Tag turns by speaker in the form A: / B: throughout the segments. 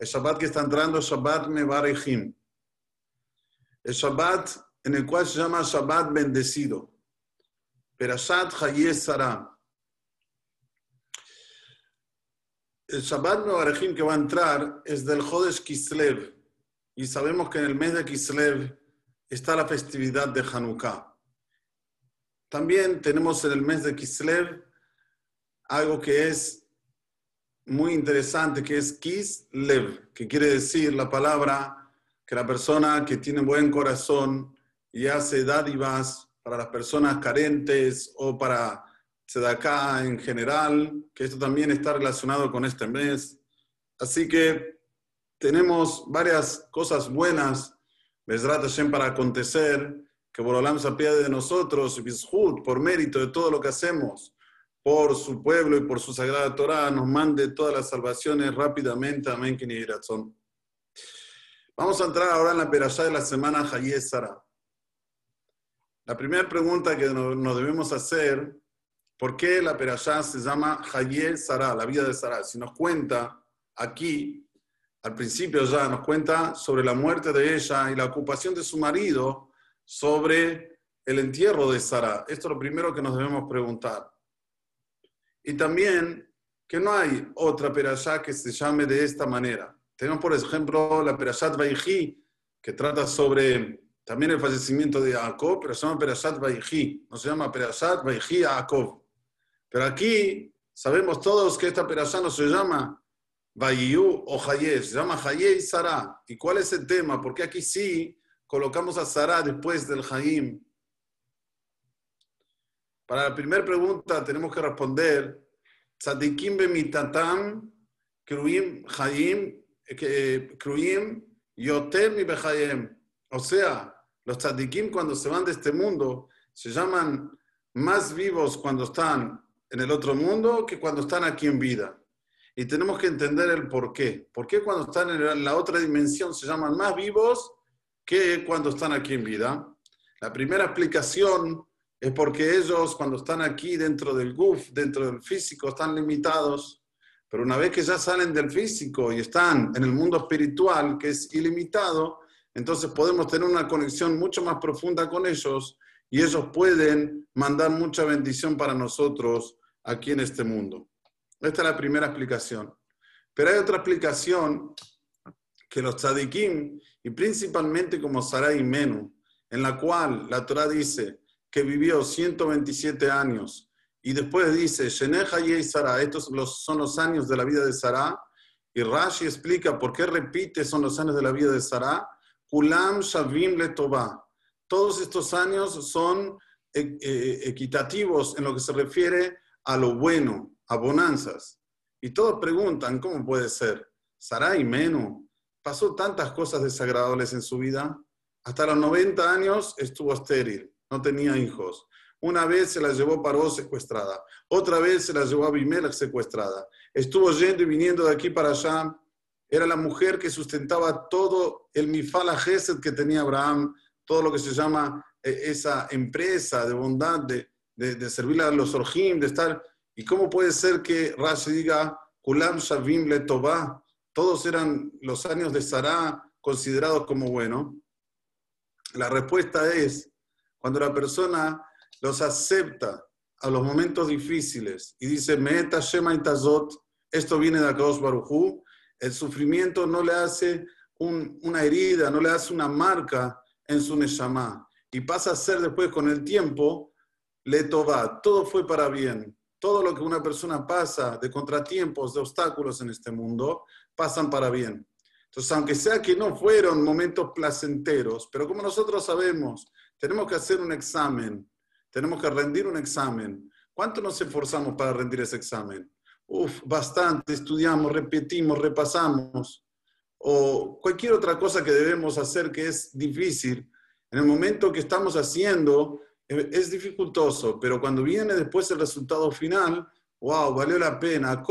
A: El Shabbat que está entrando es Shabbat Mevarejim. El Shabbat en el cual se llama Shabbat bendecido. Perashat Hayez Sarah. El Shabbat Mevarejim que va a entrar es del Jodesh Kislev. Y sabemos que en el mes de Kislev está la festividad de Hanukkah. También tenemos en el mes de Kislev algo que es muy interesante, que es Kislev, que quiere decir la palabra que la persona que tiene buen corazón y hace dádivas para las personas carentes o para Tzedakah en general, que esto también está relacionado con este mes. Así que tenemos varias cosas buenas, Besrat Hashem, para acontecer, que Borolam se apiade de nosotros, por mérito de todo lo que hacemos, por su pueblo y por su sagrada Torah, nos mande todas las salvaciones rápidamente. Amén, Vamos a entrar ahora en la perashá de la semana Hayez Sara. La primera pregunta que nos debemos hacer ¿Por qué la Perashá se llama Hayel Sara, la vida de Sara? Si nos cuenta aquí, al principio ya nos cuenta sobre la muerte de ella y la ocupación de su marido sobre el entierro de Sara. Esto es lo primero que nos debemos preguntar. Y también que no hay otra Perashá que se llame de esta manera. Tenemos, por ejemplo, la Perashat Vaihi, que trata sobre también el fallecimiento de Jacob, pero se llama Perashat Vaihi, no se llama Perashat Vaihi Jacob. Pero aquí sabemos todos que esta perashá no se llama Bayiú o Hayé, se llama Hayé y. ¿Y cuál es el tema? Porque aquí sí colocamos a Sara después del Hayim. Para la primera pregunta tenemos que responder, Tzadikim bemitatam, Kruim Hayim, Kruim Yotem y Behayem. O sea, los tzadikim cuando se van de este mundo se llaman más vivos cuando están en el otro mundo que cuando están aquí en vida. Y tenemos que entender el por qué. ¿Por qué cuando están en la otra dimensión se llaman más vivos que cuando están aquí en vida? La primera explicación es porque ellos cuando están aquí dentro del GUF, dentro del físico, están limitados. Pero una vez que ya salen del físico y están en el mundo espiritual, que es ilimitado, entonces podemos tener una conexión mucho más profunda con ellos y ellos pueden mandar mucha bendición para nosotros aquí en este mundo. Esta es la primera explicación. Pero hay otra explicación que los tzadikim, y principalmente como Sarai Menu, en la cual la Torah dice que vivió 127 años, y después dice, y Sara, estos son los años de la vida de Sara, y Rashi explica por qué repite son los años de la vida de Sara, Kulam Shavim Letová. Todos estos años son eh, eh, equitativos en lo que se refiere a lo bueno, a bonanzas. Y todos preguntan, ¿cómo puede ser? Sarai Menú pasó tantas cosas desagradables en su vida. Hasta los 90 años estuvo estéril, no tenía hijos. Una vez se la llevó Paró secuestrada, otra vez se la llevó Abimelech secuestrada. Estuvo yendo y viniendo de aquí para allá. Era la mujer que sustentaba todo el mifala gesed que tenía Abraham, todo lo que se llama eh, esa empresa de bondad, de, de, servirle a los orjim, de estar. ¿Y cómo puede ser que Rashi diga, Kulam Shavim le todos eran los años de Sarah considerados como buenos? La respuesta es, cuando la persona los acepta a los momentos difíciles y dice, Meeta Shema Intazot, esto viene de Akadosh Baruchu, el sufrimiento no le hace una herida, no le hace una marca en su Neshama. Y pasa a ser después con el tiempo le toba, todo fue para bien. Todo lo que una persona pasa de contratiempos, de obstáculos en este mundo, pasan para bien. Entonces, aunque sea que no fueron momentos placenteros, pero como nosotros sabemos, tenemos que hacer un examen, tenemos que rendir un examen. ¿Cuánto nos esforzamos para rendir ese examen? Uf, bastante, estudiamos, repetimos, repasamos. O cualquier otra cosa que debemos hacer que es difícil. En el momento que estamos haciendo, es dificultoso, pero cuando viene después el resultado final, wow, valió la pena.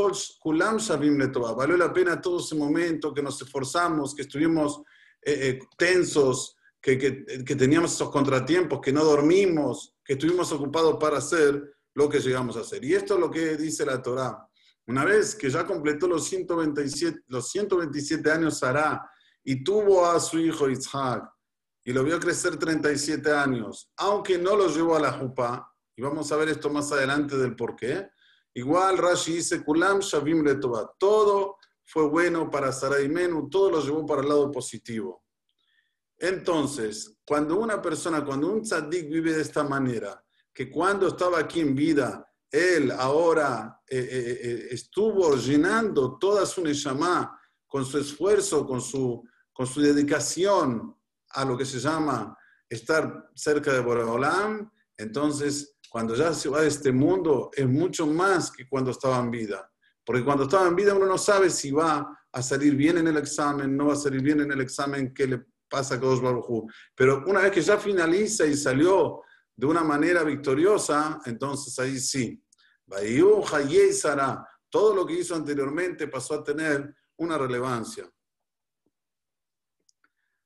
A: Valió la pena todo ese momento que nos esforzamos, que estuvimos eh, eh, tensos, que, que, teníamos esos contratiempos, que no dormimos, que estuvimos ocupados para hacer lo que llegamos a hacer. Y esto es lo que dice la Torá. Una vez que ya completó los 127, los 127 años Sara y tuvo a su hijo Isaac y lo vio crecer 37 años, aunque no lo llevó a la jupa, y vamos a ver esto más adelante del por qué, igual Rashi dice, Kulam Shavim Letova, todo fue bueno para Sara y Menu, todo lo llevó para el lado positivo. Entonces, cuando una persona, cuando un tzaddik vive de esta manera, que cuando estaba aquí en vida, él ahora eh, eh, eh, estuvo llenando toda su neshama con su esfuerzo, con su, con su dedicación a lo que se llama estar cerca de Boreolam, entonces cuando ya se va de este mundo es mucho más que cuando estaba en vida. Porque cuando estaba en vida uno no sabe si va a salir bien en el examen, no va a salir bien en el examen, qué le pasa a Kodosh Baruj Pero una vez que ya finaliza y salió de una manera victoriosa, entonces ahí sí. Todo lo que hizo anteriormente pasó a tener una relevancia.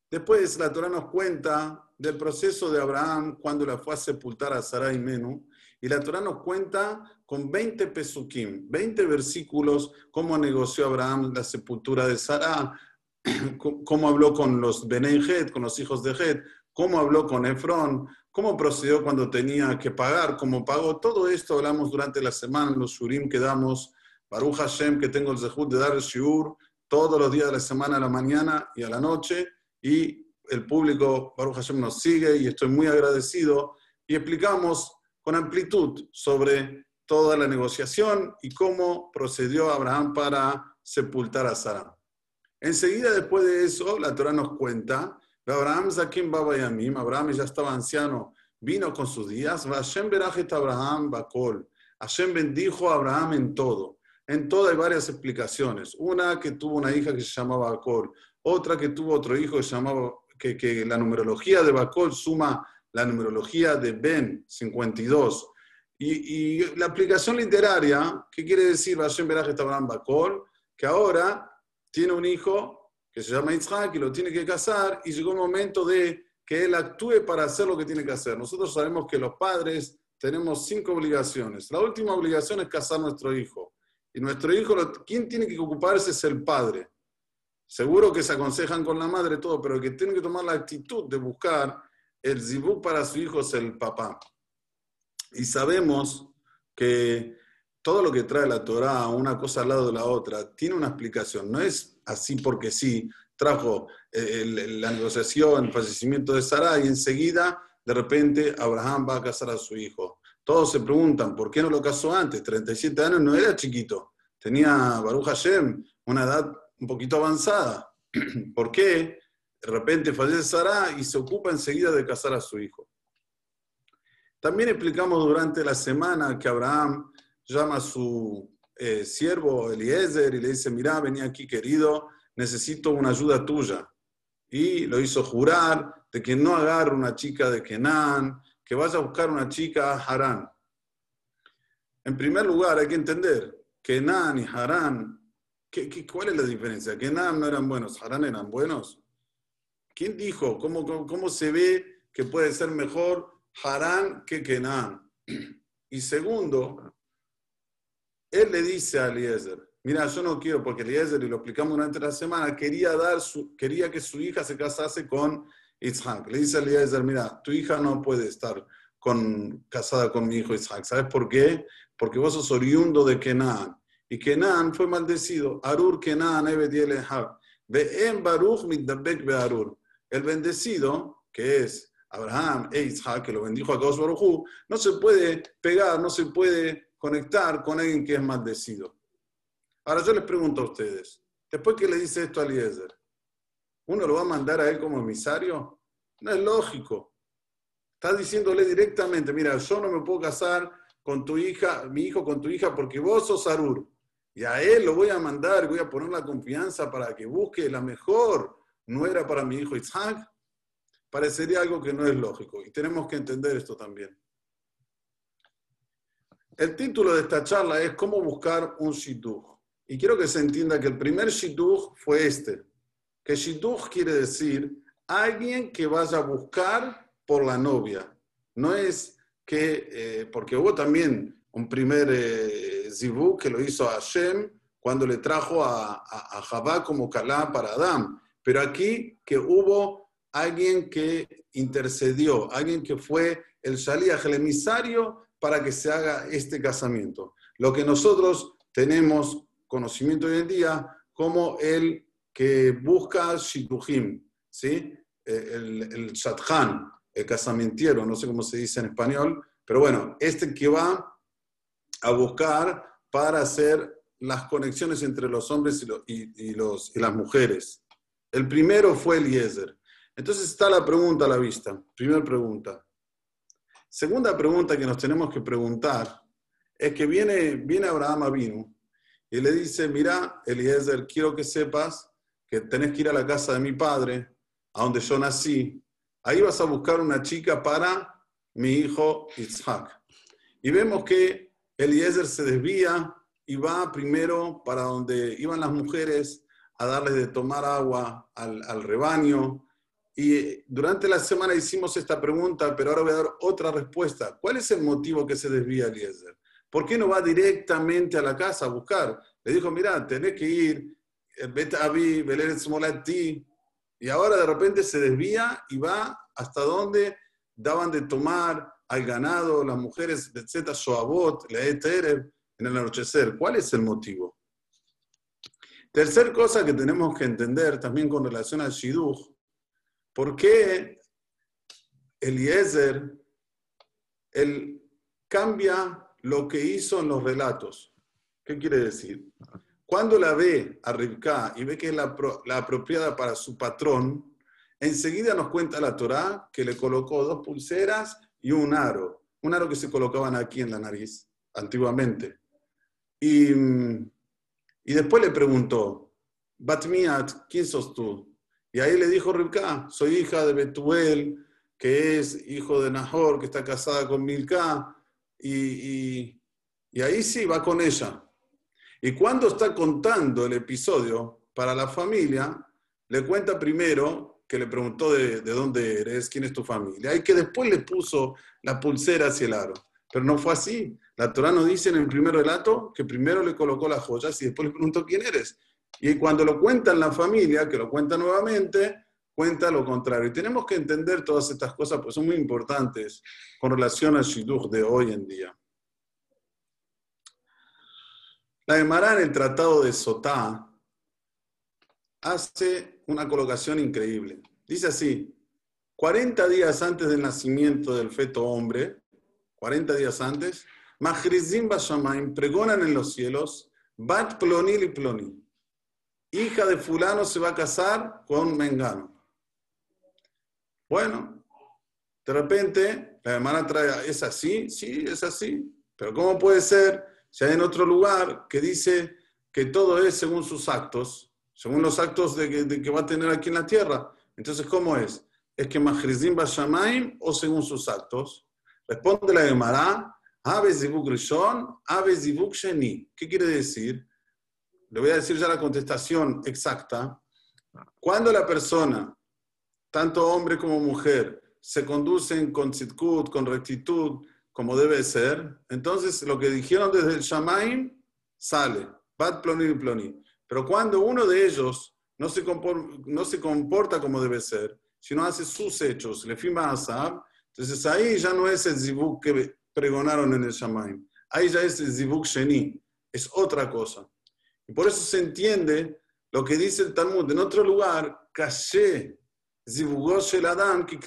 A: Después la Torah nos cuenta del proceso de Abraham cuando la fue a sepultar a Sarai Menú. Y la Torah nos cuenta con 20 pesukim, 20 versículos, cómo negoció Abraham la sepultura de Sarah, cómo habló con los Benei con los hijos de Het, cómo habló con Efrón, cómo procedió cuando tenía que pagar, cómo pagó. Todo esto hablamos durante la semana en los shurim que damos. Baruch Hashem, que tengo el zehut de dar el shiur todos los días de la semana, a la mañana y a la noche. Y el público, Baruch Hashem, nos sigue y estoy muy agradecido. Y explicamos con amplitud sobre toda la negociación y cómo procedió Abraham para sepultar a Sara. Enseguida, después de eso, la Torah nos cuenta Abraham Zakim Baba Yamim, Abraham ya estaba anciano, vino con sus días, Hashem Berajet Abraham Bakol. Hashem bendijo a Abraham en todo. En todo hay varias explicaciones. Una que tuvo una hija que se llamaba Bakol, otra que tuvo otro hijo que se llamaba, que, que la numerología de Bakol suma la numerología de Ben 52. Y, y la aplicación literaria, ¿qué quiere decir Hashem Berajet Abraham Bakol? Que ahora tiene un hijo que se llama Isaac y lo tiene que casar y llegó el momento de que él actúe para hacer lo que tiene que hacer. Nosotros sabemos que los padres tenemos cinco obligaciones. La última obligación es casar a nuestro hijo. Y nuestro hijo, ¿quién tiene que ocuparse es el padre? Seguro que se aconsejan con la madre todo, pero el que tiene que tomar la actitud de buscar el zibuk para su hijo es el papá. Y sabemos que todo lo que trae la Torah, una cosa al lado de la otra, tiene una explicación. No es así porque sí, trajo eh, la negociación, el fallecimiento de Sara y enseguida, de repente, Abraham va a casar a su hijo. Todos se preguntan, ¿por qué no lo casó antes? 37 años no era chiquito. Tenía Baruch Hashem una edad un poquito avanzada. ¿Por qué? De repente fallece Sara y se ocupa enseguida de casar a su hijo. También explicamos durante la semana que Abraham llama a su eh, siervo Eliezer y le dice, mira, vení aquí querido, necesito una ayuda tuya. Y lo hizo jurar de que no agarre una chica de Kenan, que vaya a buscar una chica a Harán. En primer lugar, hay que entender, Kenan y Harán, ¿qué, cuál es la diferencia? Kenan no eran buenos, Harán eran buenos. ¿Quién dijo? ¿Cómo, cómo, cómo se ve que puede ser mejor Harán que Kenan? Y segundo, él le dice a Eliezer, mira, yo no quiero, porque Eliezer, y lo explicamos durante la semana, quería, dar su, quería que su hija se casase con Isaac. Le dice a Eliezer, mira, tu hija no puede estar con, casada con mi hijo Isaac. ¿Sabes por qué? Porque vos sos oriundo de Kenan. Y Kenan fue maldecido. Arur Kenan Ve'em Baruch mitdabek Arur. El bendecido, que es Abraham e Isaac, que lo bendijo a Kadosh Baruj no se puede pegar, no se puede conectar con alguien que es maldecido. Ahora yo les pregunto a ustedes, después que le dice esto a Eliezer, ¿uno lo va a mandar a él como emisario? No es lógico. Está diciéndole directamente, mira, yo no me puedo casar con tu hija, mi hijo con tu hija, porque vos sos Arur. Y a él lo voy a mandar, voy a poner la confianza para que busque la mejor nuera para mi hijo Isaac. Parecería algo que no es lógico. Y tenemos que entender esto también. El título de esta charla es Cómo buscar un shidduch. Y quiero que se entienda que el primer shidduch fue este. Que shidduch quiere decir alguien que vaya a buscar por la novia. No es que, eh, porque hubo también un primer eh, zivú que lo hizo Hashem cuando le trajo a, a, como Calá para Adán. Pero aquí que hubo alguien que intercedió, alguien que fue el Shaliach, el emisario, para que se haga este casamiento. Lo que nosotros tenemos conocimiento hoy en día como el que busca Shidduhim, ¿sí? Eh, el, el Shadchan, el casamentiero, no sé cómo se dice en español, pero bueno, este que va a buscar para hacer las conexiones entre los hombres y, y las mujeres. El primero fue Eliezer. Entonces está la pregunta a la vista. Primera pregunta. Segunda pregunta que nos tenemos que preguntar es que viene, viene Abraham Avinu y le dice, mira, Eliezer, quiero que sepas que tenés que ir a la casa de mi padre, a donde yo nací. Ahí vas a buscar una chica para mi hijo Isaac. Y vemos que Eliezer se desvía y va primero para donde iban las mujeres a darles de tomar agua al, al rebaño. Y durante la semana hicimos esta pregunta, pero ahora voy a dar otra respuesta. ¿Cuál es el motivo que se desvía Eliezer? ¿Por qué no va directamente a la casa a buscar? Le dijo, mira, tenés que ir, vete a Molati. Y ahora de repente se desvía y va hasta donde daban de tomar al ganado, las mujeres, etcétera, Shoabot, la en el anochecer. ¿Cuál es el motivo? Tercer cosa que tenemos que entender también con relación al Shidduch, ¿por qué Eliezer él cambia lo que hizo en los relatos? ¿Qué quiere decir? Cuando la ve a Rivka y ve que es la, apropiada para su patrón, enseguida nos cuenta la Torá que le colocó dos pulseras y un aro. Un aro que se colocaban aquí en la nariz, antiguamente. Y, y después le preguntó, Batmiat, ¿quién sos tú? Y ahí le dijo Rivka, soy hija de Betuel, que es hijo de Nahor, que está casada con Milka. Y, y, ahí sí va con ella. Y cuando está contando el episodio para la familia, le cuenta primero que le preguntó de, de, dónde eres, quién es tu familia, y que después le puso la pulsera hacia el aro. Pero no fue así. La Torah nos dice en el primer relato que primero le colocó las joyas y después le preguntó quién eres. Y cuando lo cuenta en la familia, que lo cuenta nuevamente, cuenta lo contrario. Y tenemos que entender todas estas cosas, pues son muy importantes con relación al Shidduch de hoy en día. La Gemara en el Tratado de Sotá hace una colocación increíble. Dice así, 40 días antes del nacimiento del feto hombre, 40 días antes, Mahrizim Bashamayim pregonan en los cielos, Bat Plonil y Ploni. Hija de fulano se va a casar con Mengano. Bueno, de repente la hermana trae, ¿es así? Sí, es así. Pero ¿cómo puede ser si hay en otro lugar que dice que todo es según sus actos, según los actos de que, va a tener aquí en la tierra? Entonces, ¿cómo es? ¿Es que Mahrizim Bashamaim o según sus actos? Responde la Gemara, Ave Zivuk Rishon, Zivuk Sheni. ¿Qué quiere decir? Le voy a decir ya la contestación exacta. Cuando la persona, tanto hombre como mujer, se conducen con tzidkut, con rectitud, como debe ser, entonces lo que dijeron desde el Shamaim sale, bat ploni ploni. Pero cuando uno de ellos no se, comporta, no se comporta como debe ser, sino hace sus hechos, le firma a Asab, entonces ahí ya no es el zibuk que pregonaron en el Shamaim, ahí ya es el zibuk sheni, es otra cosa. Y por eso se entiende lo que dice el Talmud. En otro lugar, caché zibugosh el Adam que.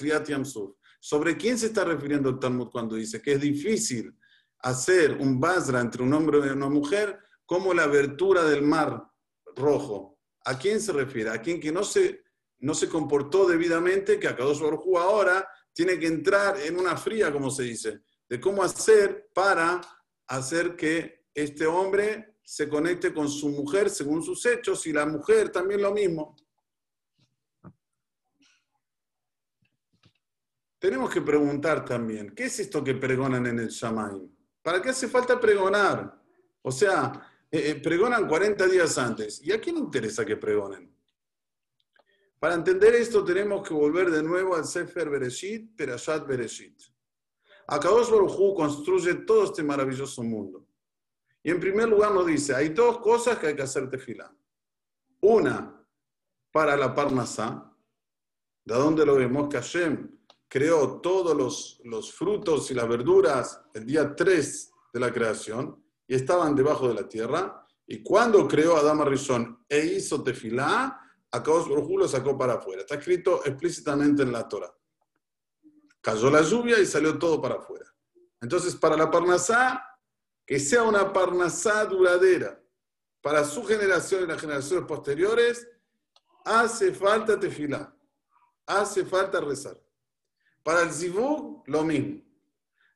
A: ¿Sobre quién se está refiriendo el Talmud cuando dice que es difícil hacer un basra entre un hombre y una mujer como la abertura del mar rojo? ¿A quién se refiere? A quien que no se, no se comportó debidamente, que a Kadosh Baruj ahora tiene que entrar en una fría, como se dice, de cómo hacer para hacer que este hombre se conecte con su mujer según sus hechos y la mujer también lo mismo. Tenemos que preguntar también, ¿qué es esto que pregonan en el Shamaim? ¿Para qué hace falta pregonar? O sea, eh, eh, pregonan 40 días antes. ¿Y a quién interesa que pregonen? Para entender esto tenemos que volver de nuevo al Sefer Bereshit, Perashat Bereshit. Akadosh Baruj construye todo este maravilloso mundo. Y en primer lugar nos dice, hay dos cosas que hay que hacer tefilá. Una, para la Parnasá, de donde lo vemos que Hashem creó todos los, los frutos y las verduras el día 3 de la creación y estaban debajo de la tierra. Y cuando creó a Adama Rishon e hizo tefilá, Akadosh Baruj lo sacó para afuera. Está escrito explícitamente en la Torah. Cayó la lluvia y salió todo para afuera. Entonces, para la Parnasá, que sea una Parnasá duradera para su generación y las generaciones posteriores, hace falta tefilá, hace falta rezar. Para el zivug, lo mismo.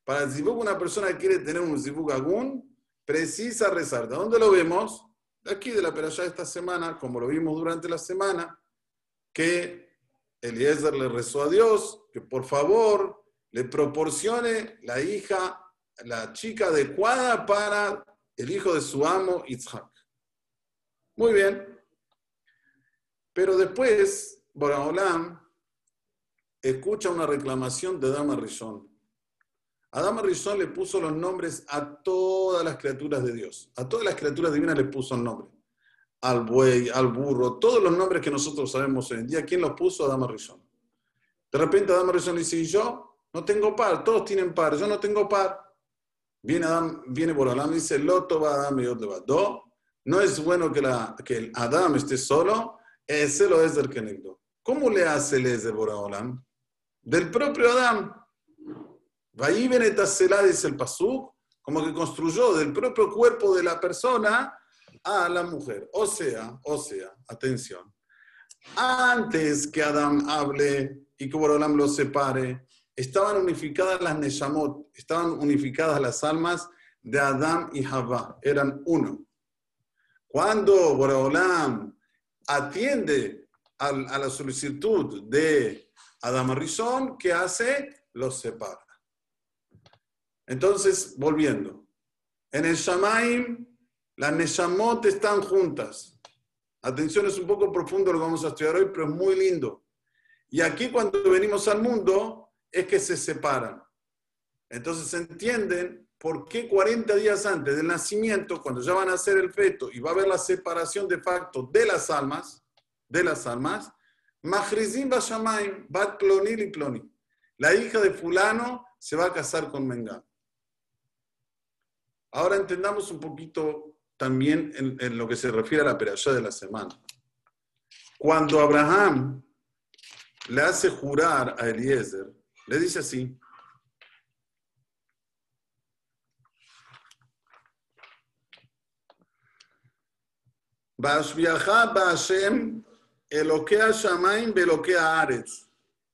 A: Para el zivug, una persona que quiere tener un zivug agún, precisa rezar. ¿De dónde lo vemos? Aquí, de la perashá de esta semana, como lo vimos durante la semana, que Eliezer le rezó a Dios que por favor le proporcione la hija, la chica adecuada para el hijo de su amo, Isaac. Muy bien. Pero después, Boraholam escucha una reclamación de Dama Rishon. A Dama Rishon le puso los nombres a todas las criaturas de Dios. A todas las criaturas divinas le puso el nombre al buey, al burro, todos los nombres que nosotros sabemos hoy en día, ¿quién los puso? Adama Rishon. De repente Adama Rishon dice, ¿y yo? No tengo par, todos tienen par, yo no tengo par. Viene, Adam, viene Borolam y dice, Loto va Adam y Do. No es bueno que, la, el Adam esté solo, ese lo es del Kenegdo. ¿Cómo le hace el de Borolam? Del propio Adam. Vaí Benetasela, dice el Pasuk, como que construyó del propio cuerpo de la persona a la mujer. O sea, o sea, atención. Antes que Adam hable y que Borolam lo separe, estaban unificadas las Neshamot, estaban unificadas las almas de Adam y Javá, eran uno. Cuando Borolam atiende a, la solicitud de Adam Rizón, ¿qué hace? Los separa. Entonces, volviendo. En el Shamaim las Neshamot están juntas. Atención, es un poco profundo lo que vamos a estudiar hoy, pero es muy lindo. Y aquí cuando venimos al mundo es que se separan. Entonces entienden por qué 40 días antes del nacimiento, cuando ya van a ser el feto y va a haber la separación de facto de las almas, de las almas, Mahrizim Bat y. La hija de fulano se va a casar con Mengán. Ahora entendamos un poquito también en, lo que se refiere a la perashá de la semana. Cuando Abraham le hace jurar a Eliezer, le dice así, Ba'ashem Eloquea Shamaim Beloquea Aretz.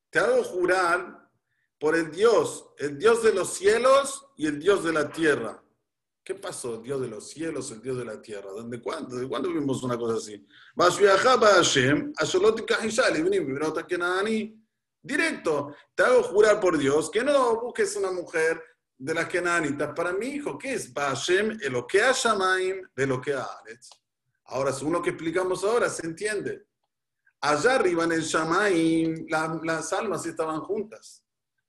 A: Te hago jurar por el Dios, el Dios de los cielos y el Dios de la tierra. ¿Qué pasó? El Dios de los cielos, el Dios de la tierra. ¿Dónde cuándo? ¿De cuándo vimos una cosa así? Directo, te hago jurar por Dios que no busques una mujer de las kenanitas para mi hijo. ¿Qué es? Bashem, lo que Shamaim, de lo que Aretz. Ahora, según lo que explicamos ahora, se entiende. Allá arriba en el Shamaim, las almas estaban juntas.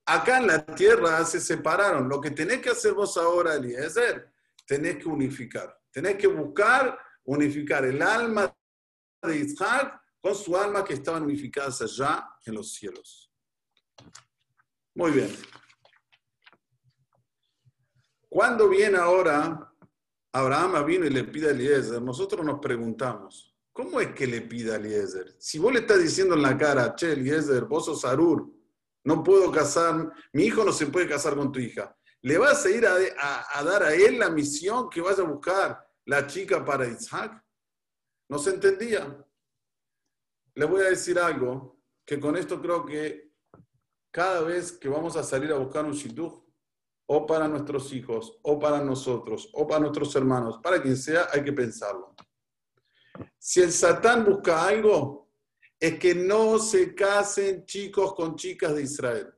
A: Acá en la tierra se separaron. Lo que tenés que hacer vos ahora, Eliezer, tenés que unificar. Tenés que buscar unificar el alma de Isaac con su alma que estaban unificadas allá en los cielos. Muy bien. Cuando viene ahora Abraham vino y le pide a Eliezer, nosotros nos preguntamos, ¿cómo es que le pide a Eliezer? Si vos le estás diciendo en la cara, che, Eliezer, vos sos Arur, no puedo casar, mi hijo no se puede casar con tu hija. ¿Le vas a ir a, dar a él la misión que vaya a buscar la chica para Isaac? No se entendía. Le voy a decir algo, que con esto creo que cada vez que vamos a salir a buscar un shidduch, o para nuestros hijos, o para nosotros, o para nuestros hermanos, para quien sea, hay que pensarlo. Si el Satán busca algo, es que no se casen chicos con chicas de Israel.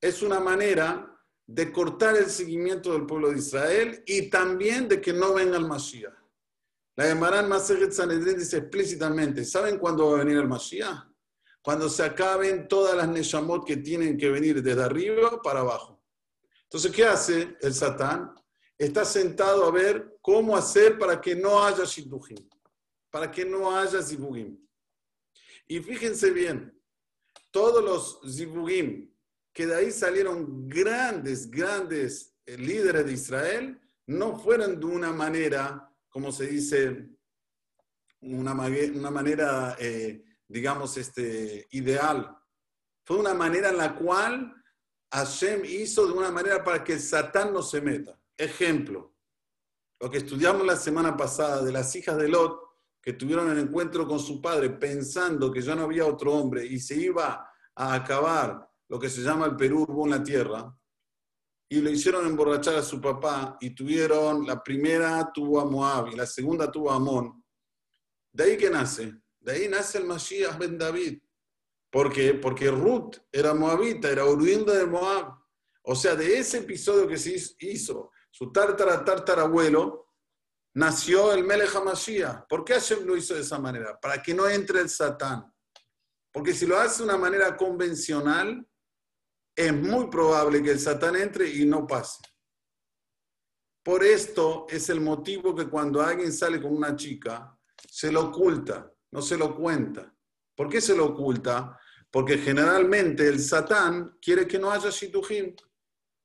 A: Es una manera de cortar el seguimiento del pueblo de Israel y también de que no venga el Mashiach. La Gemara en Sanedrin dice explícitamente, ¿saben cuándo va a venir el Mashiach? Cuando se acaben todas las Neshamot que tienen que venir desde arriba para abajo. Entonces, ¿qué hace el Satán? Está sentado a ver cómo hacer para que no haya Shidduchim, para que no haya Zibugim. Y fíjense bien, todos los Zibugim, que de ahí salieron grandes, grandes eh, líderes de Israel, no fueron de una manera, como se dice, una, manera, eh, digamos, este, ideal. Fue una manera en la cual Hashem hizo de una manera para que Satán no se meta. Ejemplo, lo que estudiamos la semana pasada de las hijas de Lot, que tuvieron el encuentro con su padre pensando que ya no había otro hombre y se iba a acabar lo que se llama el Perú en la tierra, y le hicieron emborrachar a su papá y tuvieron, la primera tuvo a Moab y la segunda tuvo a Amón. De ahí que nace, de ahí nace el Mashiach ben David. ¿Por qué? Porque Ruth era moabita, era oriunda de Moab. O sea, de ese episodio que se hizo, su tártara abuelo, nació el Melech HaMashiach. ¿Por qué Hashem lo hizo de esa manera? Para que no entre el Satán. Porque si lo hace de una manera convencional, es muy probable que el Satán entre y no pase. Por esto es el motivo que cuando alguien sale con una chica, se lo oculta, no se lo cuenta. ¿Por qué se lo oculta? Porque generalmente el Satán quiere que no haya shitujim.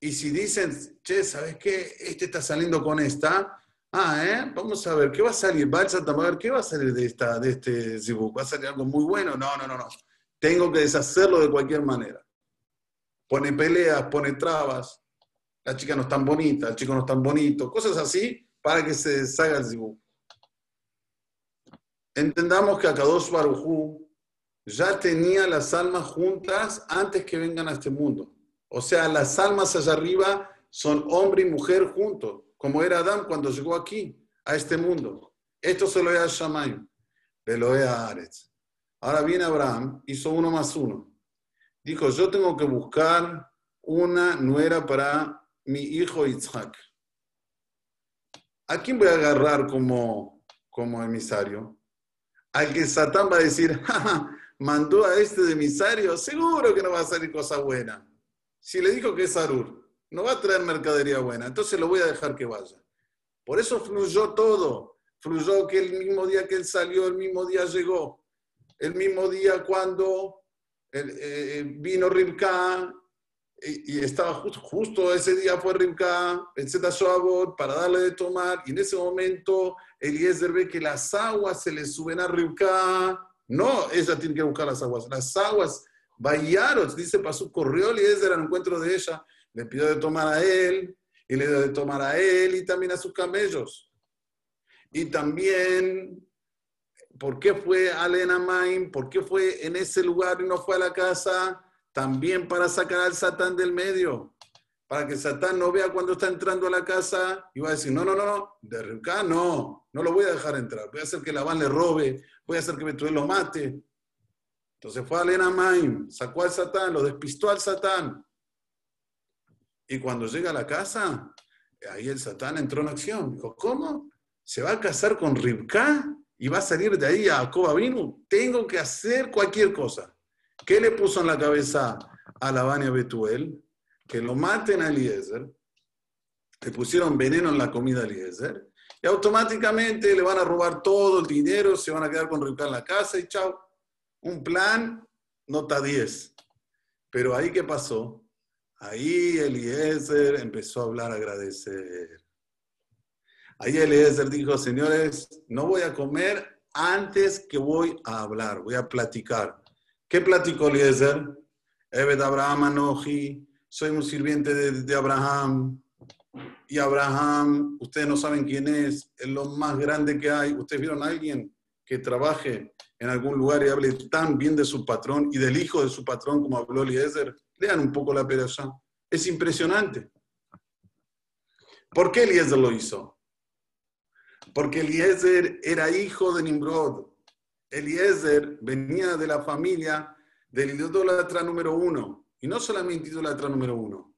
A: Y si dicen, che, ¿sabes qué? Este está saliendo con esta. Ah, ¿eh? Vamos a ver, ¿qué va a salir? Va el Satán a ver, ¿qué va a salir de, esta, de este zibuk? ¿Va a salir algo muy bueno? No, no, no, no. Tengo que deshacerlo de cualquier manera. Pone peleas, pone trabas. La chica no es tan bonita, el chico no es tan bonito. Cosas así para que se deshaga el zibuk. Entendamos que Akadosh Barujú ya tenía las almas juntas antes que vengan a este mundo. O sea, las almas allá arriba son hombre y mujer juntos, como era Adán cuando llegó aquí, a este mundo. Esto se lo a Shamayim, lo a Aretz. Ahora viene Abraham, hizo uno más uno. Dijo, yo tengo que buscar una nuera para mi hijo Isaac. ¿A quién voy a agarrar como, como emisario? Al que Satán va a decir, ja, mandó a este de emisario, seguro que no va a salir cosa buena. Si le dijo que es Arur, no va a traer mercadería buena, entonces lo voy a dejar que vaya. Por eso fluyó todo. Fluyó que el mismo día que él salió, el mismo día llegó. El mismo día cuando eh, eh, vino Ribka y, estaba justo, ese día fue Ribka, el Shoabot, para darle de tomar. Y en ese momento Eliezer ve que las aguas se le suben a Ribka no, ella tiene que buscar las aguas. Las aguas, Bayaros, dice Pasú, corrió Eliezer al encuentro de ella, le pidió de tomar a él, y le dio de tomar a él y también a sus camellos. Y también, ¿por qué fue a Maim? ¿Por qué fue en ese lugar y no fue a la casa? También para sacar al Satán del medio para que Satán no vea cuando está entrando a la casa y va a decir, no, no, no, no, de Rivka no, no lo voy a dejar entrar, voy a hacer que Labán le robe, voy a hacer que Betuel lo mate. Entonces fue a Lena Maim, sacó al Satán, lo despistó al Satán. Y cuando llega a la casa, ahí el Satán entró en acción. Dijo, ¿cómo? ¿Se va a casar con Rivka y va a salir de ahí a Vino? Tengo que hacer cualquier cosa. ¿Qué le puso en la cabeza a Labán y a Betuel? Que lo maten a Eliezer, le pusieron veneno en la comida a Eliezer, y automáticamente le van a robar todo el dinero, se van a quedar con Rivka en la casa y chao. Un plan, nota 10. Pero ahí qué pasó? Ahí Eliezer empezó a hablar, a agradecer. Ahí Eliezer dijo, señores, no voy a comer antes que voy a hablar, voy a platicar. ¿Qué platicó Eliezer? Ebed Abraham Anoji, soy un sirviente de, Abraham. Y Abraham, ustedes no saben quién es, es lo más grande que hay. ¿Ustedes vieron a alguien que trabaje en algún lugar y hable tan bien de su patrón y del hijo de su patrón como habló Eliezer? Lean un poco la perashá. Es impresionante. ¿Por qué Eliezer lo hizo? Porque Eliezer era hijo de Nimrod. Eliezer venía de la familia del idólatra número uno. Y no solamente idolatra número uno,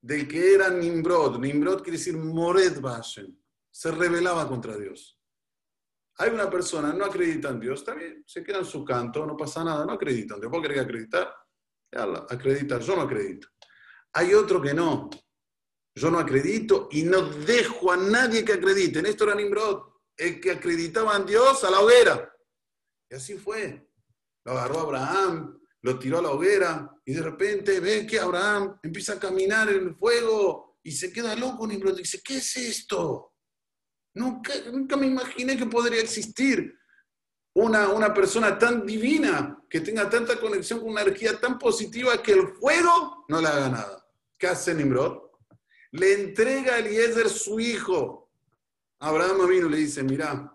A: del que era Nimrod. Nimrod quiere decir Mored Bashem. Se rebelaba contra Dios. Hay una persona, no acredita en Dios, está bien, se queda en su canto, no pasa nada, no acredita en Dios. ¿Vos querés acreditar? Acredita, yo no acredito. Hay otro que no. Yo no acredito y no dejo a nadie que acredite. En esto era Nimrod, el que acreditaba en Dios a la hoguera. Y así fue. Lo agarró Abraham, lo tiró a la hoguera y de repente ve que Abraham empieza a caminar en el fuego y se queda loco Nimrod. Dice, ¿qué es esto? Nunca, nunca me imaginé que podría existir una, una persona tan divina que tenga tanta conexión con una energía tan positiva que el fuego no le haga nada. ¿Qué hace Nimrod? Le entrega a Eliezer su hijo. Abraham vino y le dice, mira,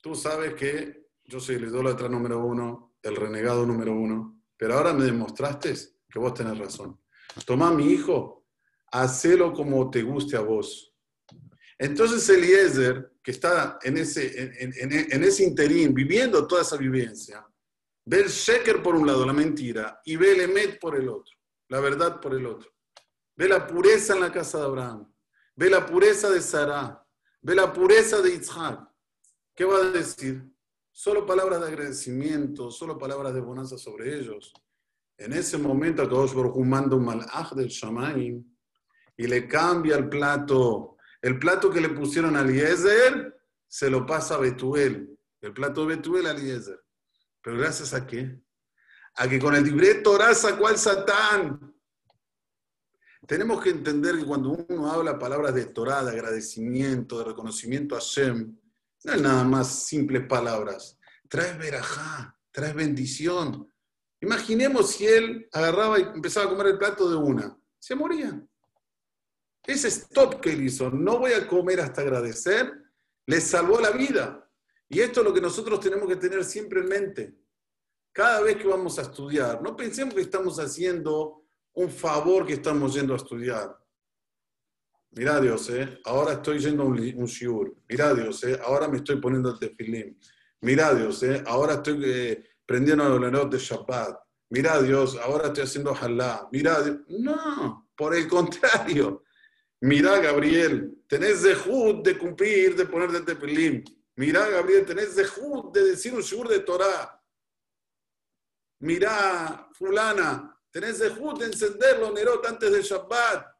A: tú sabes que yo soy el idólatra número uno, el renegado número uno, pero ahora me demostraste que vos tenés razón. Toma mi hijo, hacelo como te guste a vos. Entonces Eliezer, que está en ese, en, ese interín, viviendo toda esa vivencia, ve el sheker por un lado, la mentira, y ve el emet por el otro, la verdad por el otro. Ve la pureza en la casa de Abraham, ve la pureza de Sarah, ve la pureza de Isaac. ¿Qué va a decir? Solo palabras de agradecimiento, solo palabras de bonanza sobre ellos. En ese momento, Akadosh Baruj manda un malaj del Shamaim y le cambia el plato. El plato que le pusieron a Eliezer se lo pasa a Betuel. El plato de Betuel a Eliezer. Pero gracias a qué? A que con el libreto Torah sacó al Satán. Tenemos que entender que cuando uno habla palabras de Torah, de agradecimiento, de reconocimiento a Shem, no es nada más simples palabras. Trae verajá, trae bendición. Imaginemos si él agarraba y empezaba a comer el plato de una. Se moría. Ese stop que él hizo, no voy a comer hasta agradecer, le salvó la vida. Y esto es lo que nosotros tenemos que tener siempre en mente. Cada vez que vamos a estudiar, no pensemos que estamos haciendo un favor que estamos yendo a estudiar. Mira Dios, eh, ahora estoy yendo un, shiur. Mira Dios, eh, ahora me estoy poniendo el tefilín. Mira Dios, eh, ahora estoy eh, prendiendo el noche de Shabbat. Mira Dios, ahora estoy haciendo halá. Mira Dios. No, por el contrario. Mira Gabriel, tenés dejud de cumplir, de ponerte el tefilín. Mira Gabriel, tenés dejud de decir un shiur de Torah. Mira fulana, tenés de encender los nerot antes del Shabbat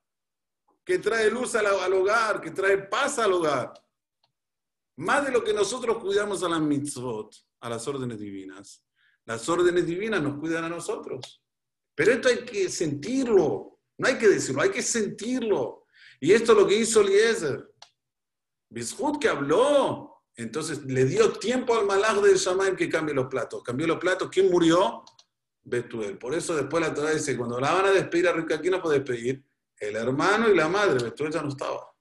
A: que trae luz al, hogar, que trae paz al hogar. Más de lo que nosotros cuidamos a las mitzvot, a las órdenes divinas. Las órdenes divinas nos cuidan a nosotros. Pero esto hay que sentirlo, no hay que decirlo, hay que sentirlo. Y esto es lo que hizo Eliezer. Bishut que habló, entonces le dio tiempo al malach del Shamaim que cambie los platos. Cambió los platos, ¿quién murió? Betuel. Por eso después la Torah dice, cuando la van a despedir a Rica, ¿quién la puede despedir? El hermano y la madre. Betuel ya no estaba.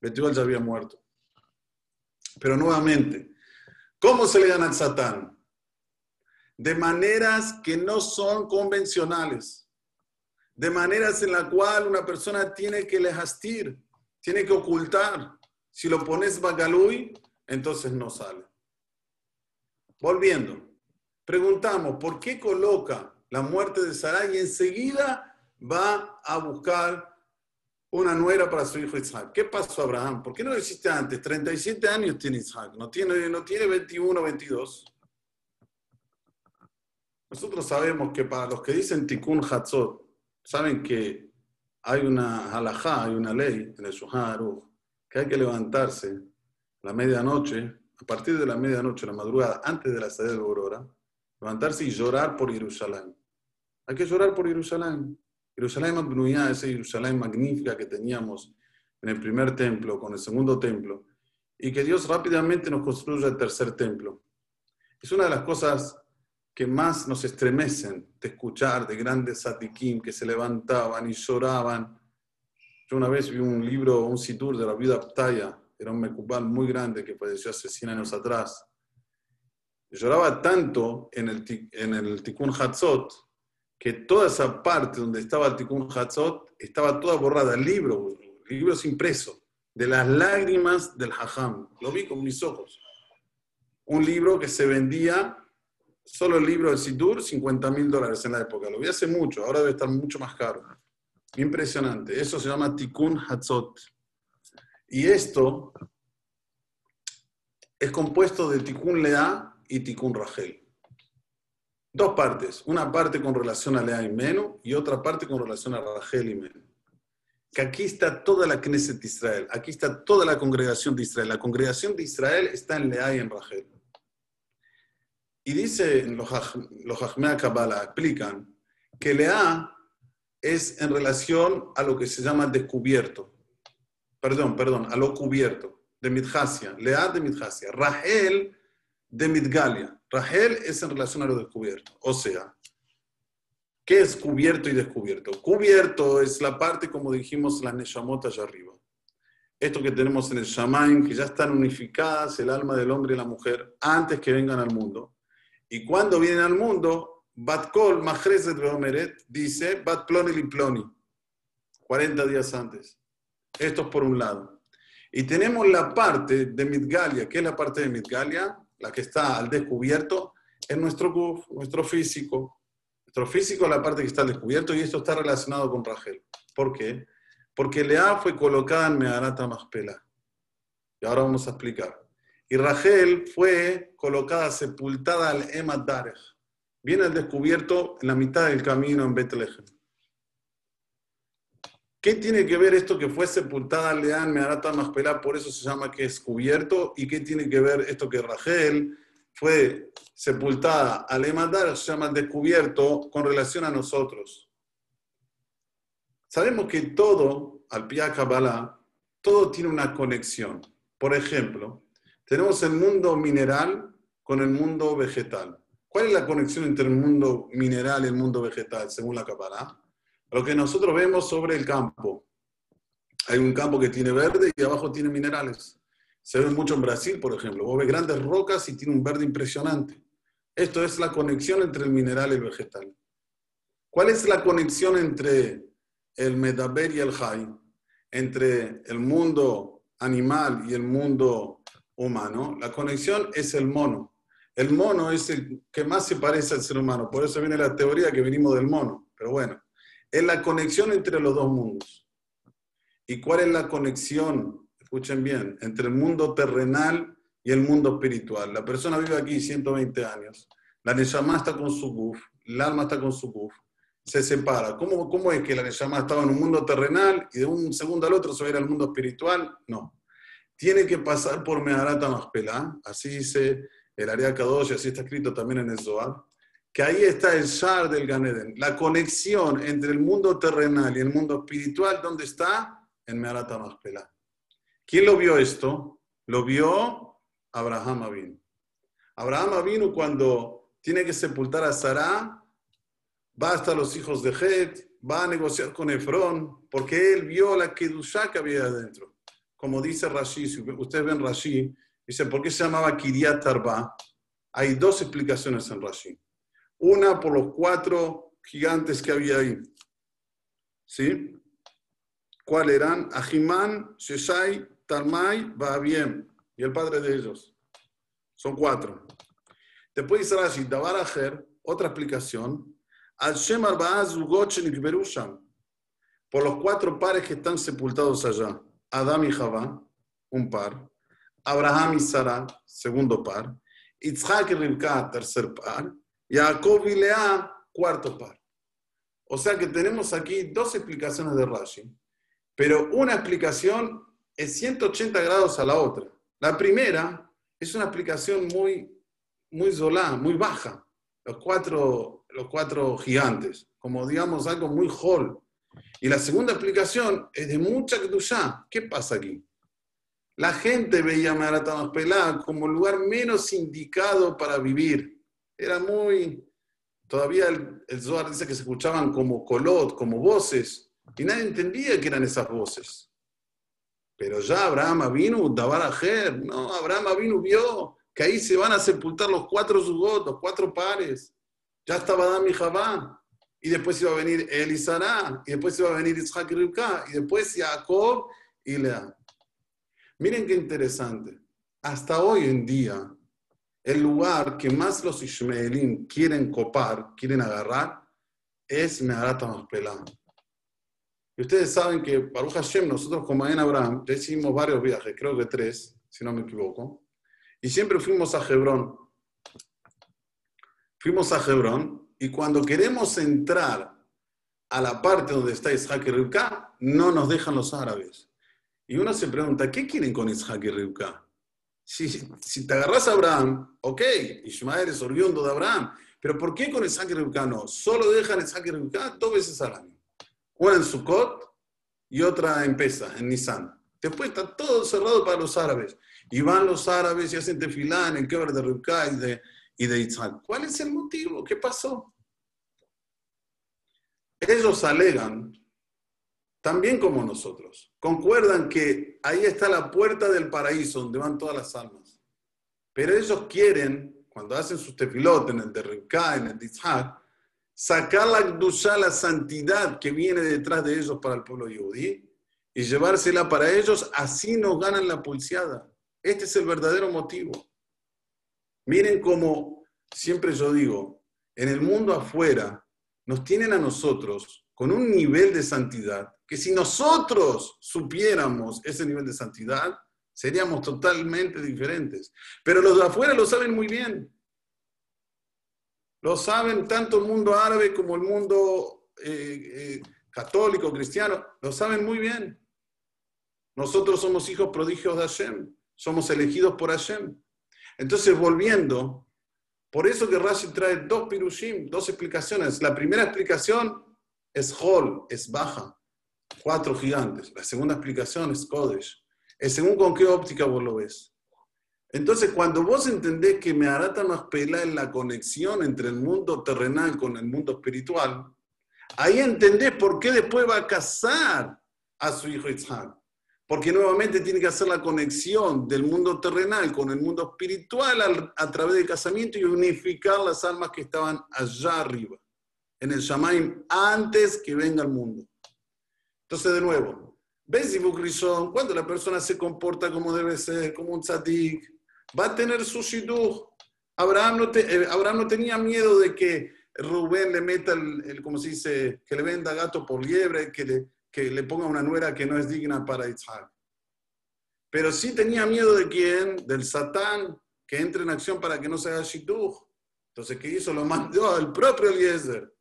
A: Betuel ya había muerto. Pero nuevamente, ¿cómo se le gana al Satán? De maneras que no son convencionales. De maneras en la cual una persona tiene que lejastir, tiene que ocultar. Si lo pones bagalui, entonces no sale. Volviendo, preguntamos, ¿por qué coloca la muerte de Sarai y enseguida va a buscar una nuera para su hijo Isaac. ¿Qué pasó Abraham? ¿Por qué no lo hiciste antes? 37 años tiene Isaac, no tiene, no tiene 21, 22. Nosotros sabemos que para los que dicen Tikkun Hatzot, saben que hay una halajá, hay una ley en el Shulchan que hay que levantarse a la medianoche, a partir de la medianoche, la madrugada, antes de la salida de la aurora, levantarse y llorar por Jerusalén. Hay que llorar por Jerusalén. Jerusalén Abnuyá, esa Jerusalén magnífica que teníamos en el primer templo, con el segundo templo, y que Dios rápidamente nos construye el tercer templo. Es una de las cosas que más nos estremecen de escuchar de grandes satikim que se levantaban y lloraban. Yo una vez vi un libro, un situr de la vida Ptaya, era un mecubal muy grande que falleció hace 100 años atrás. Lloraba tanto en el, en el Tikkun Hatzot que toda esa parte donde estaba el Tikkun Hatzot estaba toda borrada, libro, libros impreso, de las lágrimas del Hajam. Lo vi con mis ojos. Un libro que se vendía, solo el libro de Sidur, 50 mil dólares en la época. Lo vi hace mucho, ahora debe estar mucho más caro. Impresionante. Eso se llama Tikkun Hatzot. Y esto es compuesto de Tikkun Lea y Tikkun Rachel. Dos partes, una parte con relación a Lea y Menu y otra parte con relación a Rachel y Menu. Que aquí está toda la Knesset de Israel, aquí está toda la congregación de Israel. La congregación de Israel está en Lea y en Rachel. Y dice los, Hachmea Kabbalah, explican que Lea es en relación a lo que se llama descubierto. Perdón, perdón, a lo cubierto, de Midhasia. Lea de Midhasia. Rahel de Midgalia. Rahel es en relación a lo descubierto. O sea, ¿qué es cubierto y descubierto? Cubierto es la parte, como dijimos, la Neshamot allá arriba. Esto que tenemos en el Shamaim, que ya están unificadas el alma del hombre y la mujer antes que vengan al mundo. Y cuando vienen al mundo, Bat Kol, Majrezet Beomeret, dice Bat Ploni y Ploni, 40 días antes. Esto es por un lado. Y tenemos la parte de Midgalia, ¿qué es la parte de Midgalia? La que está al descubierto, en nuestro guf, nuestro físico. Nuestro físico es la parte que está al descubierto y esto está relacionado con Rachel. ¿Por qué? Porque Lea fue colocada en Meharata Maspela. Y ahora vamos a explicar. Y Rachel fue colocada, sepultada al Emat Darech. Viene al descubierto en la mitad del camino en Betlehem. ¿Qué tiene que ver esto que fue sepultada Leán Meharata Maspelá, por eso se llama que es cubierto? ¿Y qué tiene que ver esto que Rachel fue sepultada al Emadar, se llama descubierto con relación a nosotros? Sabemos que todo, al Pia Kabbalah, todo tiene una conexión. Por ejemplo, tenemos el mundo mineral con el mundo vegetal. ¿Cuál es la conexión entre el mundo mineral y el mundo vegetal, según la Kabbalah? Lo que nosotros vemos sobre el campo. Hay un campo que tiene verde y abajo tiene minerales. Se ve mucho en Brasil, por ejemplo. Vos ves grandes rocas y tiene un verde impresionante. Esto es la conexión entre el mineral y el vegetal. ¿Cuál es la conexión entre el Medaber y el Jai? Entre el mundo animal y el mundo humano, la conexión es el mono. El mono es el que más se parece al ser humano, por eso viene la teoría que venimos del mono. Pero bueno, es la conexión entre los dos mundos. ¿Y cuál es la conexión? Escuchen bien, entre el mundo terrenal y el mundo espiritual. La persona vive aquí 120 años, la Neshama está con su guf, el alma está con su guf, se separa. ¿Cómo, ¿Cómo es que la Neshama estaba en un mundo terrenal y de un segundo al otro se va al mundo espiritual? No tiene que pasar por Meharata Maspelá, así dice el Área Kadosh, así está escrito también en el Zohar, que ahí está el Shar del Ganeden, la conexión entre el mundo terrenal y el mundo espiritual, ¿dónde está? En Meharata Maspelá. ¿Quién lo vio esto? Lo vio Abraham Avinu. Abraham Avinu cuando tiene que sepultar a Sarah, va hasta los hijos de Het, va a negociar con Efrón, porque él vio la Kedushá que había adentro como dice Rashi, si ustedes ven Rashi, dice, ¿por qué se llamaba Kiryat Arba? Hay dos explicaciones en Rashi. Una por los cuatro gigantes que había ahí. ¿Sí? ¿Cuáles eran? Ahimán, Sheshai, Talmai, Baabiem. Y el padre de ellos. Son cuatro. Después dice Rashi, Dabar Aher, otra explicación. Al Shem Por los cuatro pares que están sepultados allá. Adam y Java, un par, Abraham y Sara, segundo par, Isaac y Rivka, tercer par, Jacob y Lea, cuarto par. O sea que tenemos aquí dos explicaciones de Rashi, pero una explicación es 180 grados a la otra. La primera es una explicación muy, muy zolá, muy baja, los cuatro, los cuatro gigantes, como digamos algo muy hall, y la segunda explicación es de mucha ya. ¿Qué pasa aquí? La gente veía Maratón Pelá como el lugar menos indicado para vivir. Era muy... Todavía el, el Zohar dice que se escuchaban como colot, como voces, y nadie entendía qué eran esas voces. Pero ya Abraham vino, Dabar Ajer, no, Abraham vino, vio que ahí se van a sepultar los cuatro zugot, los cuatro pares. Ya estaba Adam y Javá y después iba a venir El y después iba a venir Isaac y y después Jacob y Lea. Miren qué interesante. Hasta hoy en día, el lugar que más los Ishmaelim quieren copar, quieren agarrar, es Meharat Maspelá. Y ustedes saben que Baruch Hashem, nosotros como en Abraham, ya hicimos varios viajes, creo que tres, si no me equivoco. y siempre fuimos a Hebrón. Fuimos a Hebrón y cuando queremos entrar a la parte donde está Isaac y Rivka, no nos dejan los árabes. Y uno se pregunta, ¿qué quieren con Isaac y Rivka? Si, te agarras a Abraham, ok, Ismael es oriundo de Abraham, pero ¿por qué con Isaac y Rivka no? Solo dejan Isaac y Rivka dos veces al año. Una en Sukkot y otra en Pesa, en Nisan. Después está todo cerrado para los árabes. Y van los árabes y hacen tefilá en el quebra de Rivka y de, y de. ¿Cuál es el motivo? ¿Qué pasó? Ellos alegan, también como nosotros, concuerdan que ahí está la puerta del paraíso donde van todas las almas. Pero ellos quieren, cuando hacen sus tefilot en el de Rivka, en el Isaac, sacar la la santidad que viene detrás de ellos para el pueblo yudí y llevársela para ellos, así nos ganan la pulseada. Este es el verdadero motivo. Miren cómo, siempre yo digo, en el mundo afuera nos tienen a nosotros con un nivel de santidad que si nosotros supiéramos ese nivel de santidad, seríamos totalmente diferentes. Pero los de afuera lo saben muy bien. Lo saben tanto el mundo árabe como el mundo eh, eh, católico, cristiano, lo saben muy bien. Nosotros somos hijos prodigios de Hashem, somos elegidos por Hashem. Entonces, volviendo, por eso que Rashi trae dos pirushim, dos explicaciones. La primera explicación es Hol, es baja, cuatro gigantes. La segunda explicación es Kodesh. Es según con qué óptica vos lo ves. Entonces, cuando vos entendés que me hará más pela en la conexión entre el mundo terrenal con el mundo espiritual, ahí entendés por qué después va a casar a su hijo Isaac. Porque nuevamente tiene que hacer la conexión del mundo terrenal con el mundo espiritual a, través del casamiento y unificar las almas que estaban allá arriba, en el Shamaim, antes que venga el mundo. Entonces, de nuevo, ¿ves Rishon? Cuando la persona se comporta como debe ser, como un tzadik, va a tener su shidduch. Abraham no, eh, Abraham no tenía miedo de que Rubén le meta, el, como se dice, que le venda gato por liebre, que le, que le ponga una nuera que no es digna para Isaac. Pero sí tenía miedo de quién, del Satán, que entre en acción para que no se haga shidduch. Entonces, ¿qué hizo? Lo mandó al propio Eliezer,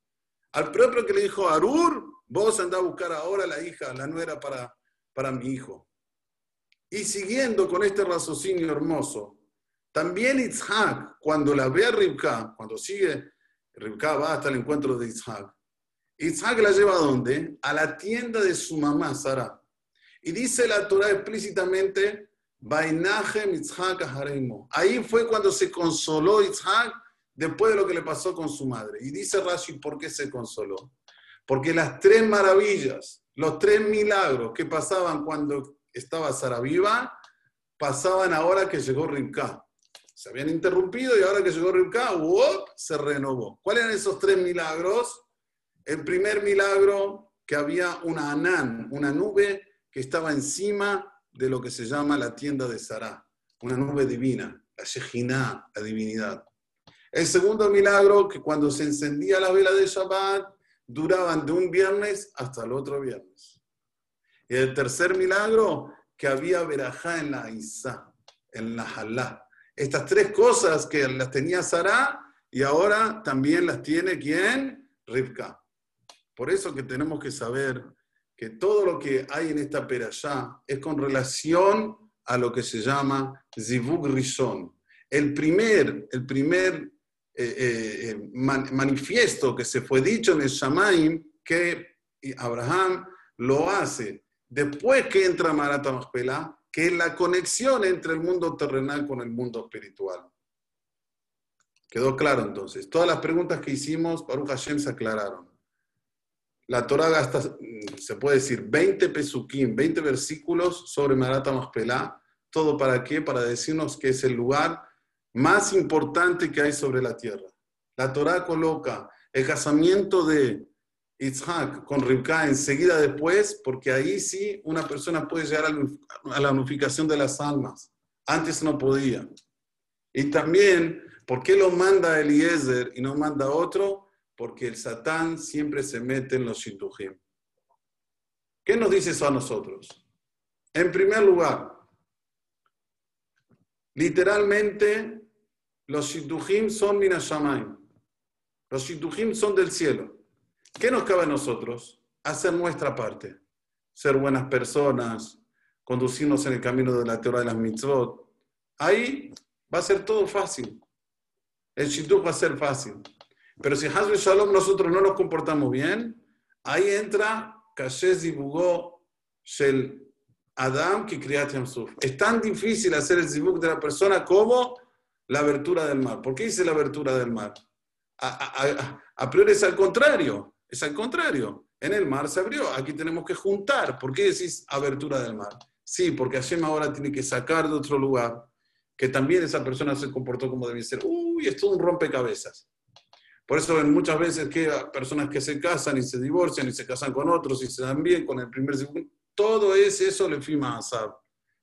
A: al propio que le dijo, Arur, vos andá a buscar ahora la hija, la nuera para, para mi hijo. Y siguiendo con este raciocinio hermoso, también Isaac, cuando la ve a Rivka, cuando sigue, Rivka va hasta el encuentro de Isaac. Isaac la lleva a dónde? A la tienda de su mamá, Sara. Y dice la Torah explícitamente, Ahí fue cuando se consoló Isaac después de lo que le pasó con su madre. Y dice Rashi, ¿por qué se consoló? Porque las tres maravillas, los tres milagros que pasaban cuando estaba Sara viva, pasaban ahora que llegó Rivka se habían interrumpido y ahora que llegó Rivka, se renovó. ¿Cuáles eran esos tres milagros? El primer milagro, que había una anán, una nube que estaba encima de lo que se llama la tienda de Sará, una nube divina, la Shejinah, la divinidad. El segundo milagro, que cuando se encendía la vela de Shabbat, duraban de un viernes hasta el otro viernes. Y el tercer milagro, que había verajá en la Isa, en la Halá, estas tres cosas que las tenía Sara y ahora también las tiene quién? Rivka. Por eso que tenemos que saber que todo lo que hay en esta perashá es con relación a lo que se llama Zivug Rishon. El primer, el primer eh, eh, eh, manifiesto que se fue dicho en el Shamaim que Abraham lo hace después que entra Marata Machpelah que es la conexión entre el mundo terrenal con el mundo espiritual. ¿Quedó claro entonces? Todas las preguntas que hicimos, Baruch Hashem se aclararon. La Torah gasta, se puede decir, 20 pesukim, 20 versículos sobre Marata Maspelá. ¿Todo para qué? Para decirnos que es el lugar más importante que hay sobre la tierra. La Torah coloca el casamiento de Isaac con Rivka enseguida después, porque ahí sí una persona puede llegar a la unificación de las almas. Antes no podía. Y también, ¿por qué lo manda Eliezer y no manda otro? Porque el Satán siempre se mete en los shitujim. ¿Qué nos dice eso a nosotros? En primer lugar, Literalmente, los shidduchim son minashamayim. Los shidduchim son del cielo. ¿Qué nos cabe a nosotros? Hacer nuestra parte. Ser buenas personas, conducirnos en el camino de la teoría de las mitzvot. Ahí va a ser todo fácil. El shidduch va a ser fácil. Pero si Hazbe Shalom nosotros no nos comportamos bien, ahí entra Kashez y Bugó Shel Adam que Yamsuf. Es tan difícil hacer el zibuk de la persona como la abertura del mar. ¿Por qué dice la abertura del mar? A, priori es al contrario, es al contrario. En el mar se abrió, aquí tenemos que juntar. ¿Por qué decís abertura del mar? Sí, porque Hashem ahora tiene que sacar de otro lugar que también esa persona se comportó como debe ser. Uy, es todo un rompecabezas. Por eso ven muchas veces que personas que se casan y se divorcian y se casan con otros y se dan bien con el primer todo es eso le fima asab,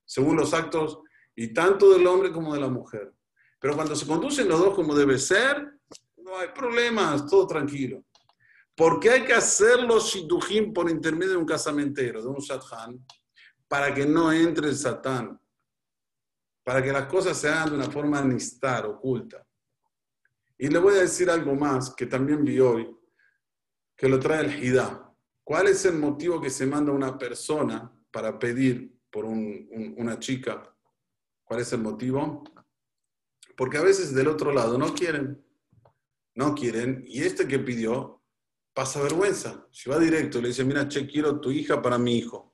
A: según los actos y tanto del hombre como de la mujer. Pero cuando se conducen los dos como debe ser, no hay problemas, todo tranquilo. Porque hay que hacerlo shidujim por intermedio de un casamentero, de un shadchan, para que no entre el satán, para que las cosas se hagan de una forma anistar, oculta. Y le voy a decir algo más que también vi hoy, que lo trae el Hidá. ¿Cuál es el motivo que se manda una persona para pedir por una chica? ¿Cuál es el motivo? Porque a veces del otro lado no quieren. No quieren. Y este que pidió pasa vergüenza. Si va directo, le dice, mira, che, quiero tu hija para mi hijo.